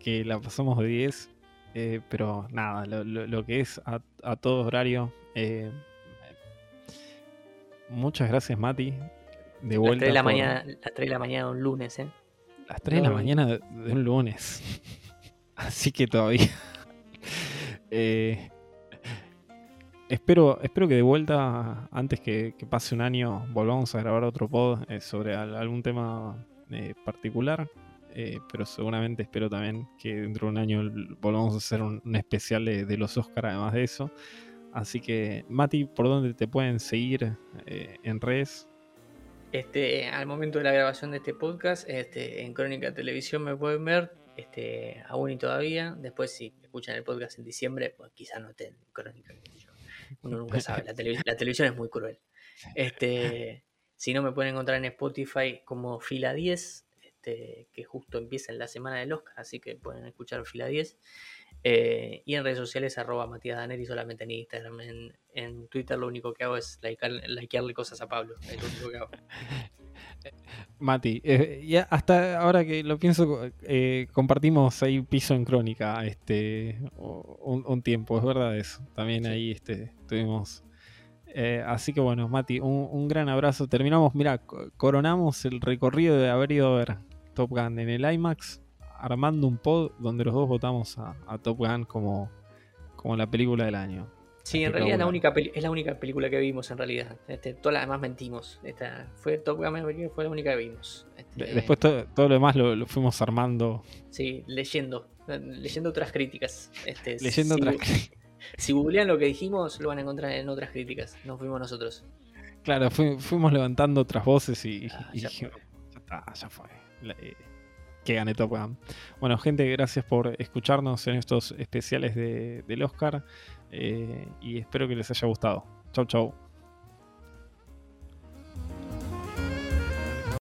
que la pasamos de 10 eh, pero nada, lo, que es a, todo horario. Eh, muchas gracias, Mati. De vuelta. Las 3 de la, mañana, las 3 de la mañana de un lunes, ¿eh? Las 3 de la mañana de, un lunes. Así que todavía. Eh, espero, espero que de vuelta, antes que, pase un año, volvamos a grabar otro pod sobre algún tema particular. Eh, pero seguramente espero también que dentro de un año volvamos a hacer un, especial de, los Oscars además de eso. Así que, Mati, ¿por dónde te pueden seguir eh, en redes? Este, al momento de la grabación de este podcast, este, en Crónica Televisión me pueden ver, este, aún y todavía. Después, si escuchan el podcast en diciembre, pues quizás no estén Crónica. Uno nunca sabe, la, la, televisión es muy cruel. Este, si no, me pueden encontrar en Spotify como Fila 10, este, que justo empieza en la semana del Oscar, así que pueden escuchar fila 10. Eh, y en redes sociales, arroba Matías Daneri, solamente en Instagram. En, Twitter lo único que hago es likearle cosas a Pablo. Es lo único que hago. Mati, eh, ya hasta ahora que lo pienso, eh, compartimos ahí piso en crónica este un, tiempo, es verdad eso. También ahí este, tuvimos. así que bueno, Mati, un, un, gran abrazo. Terminamos, mira, coronamos el recorrido de haber ido a ver Top Gun en el IMAX, armando un pod donde los dos votamos a, Top Gun como, como la película del año. Sí, en realidad la única es la única película que vimos en realidad. Este, todas las demás mentimos. Esta, fue Top Gun fue la única que vimos. Este, después todo, lo demás lo, fuimos armando. Sí, leyendo. Leyendo otras críticas. Este, leyendo otras críticas. Si googlean lo que dijimos, lo van a encontrar en otras críticas. No fuimos nosotros. Claro, fuimos levantando otras voces y, ah, ya, está, ya fue. Eh, que gane Top Gun. Bueno, gente, gracias por escucharnos en estos especiales de, del Oscar eh, y espero que les haya gustado. Chau, chau.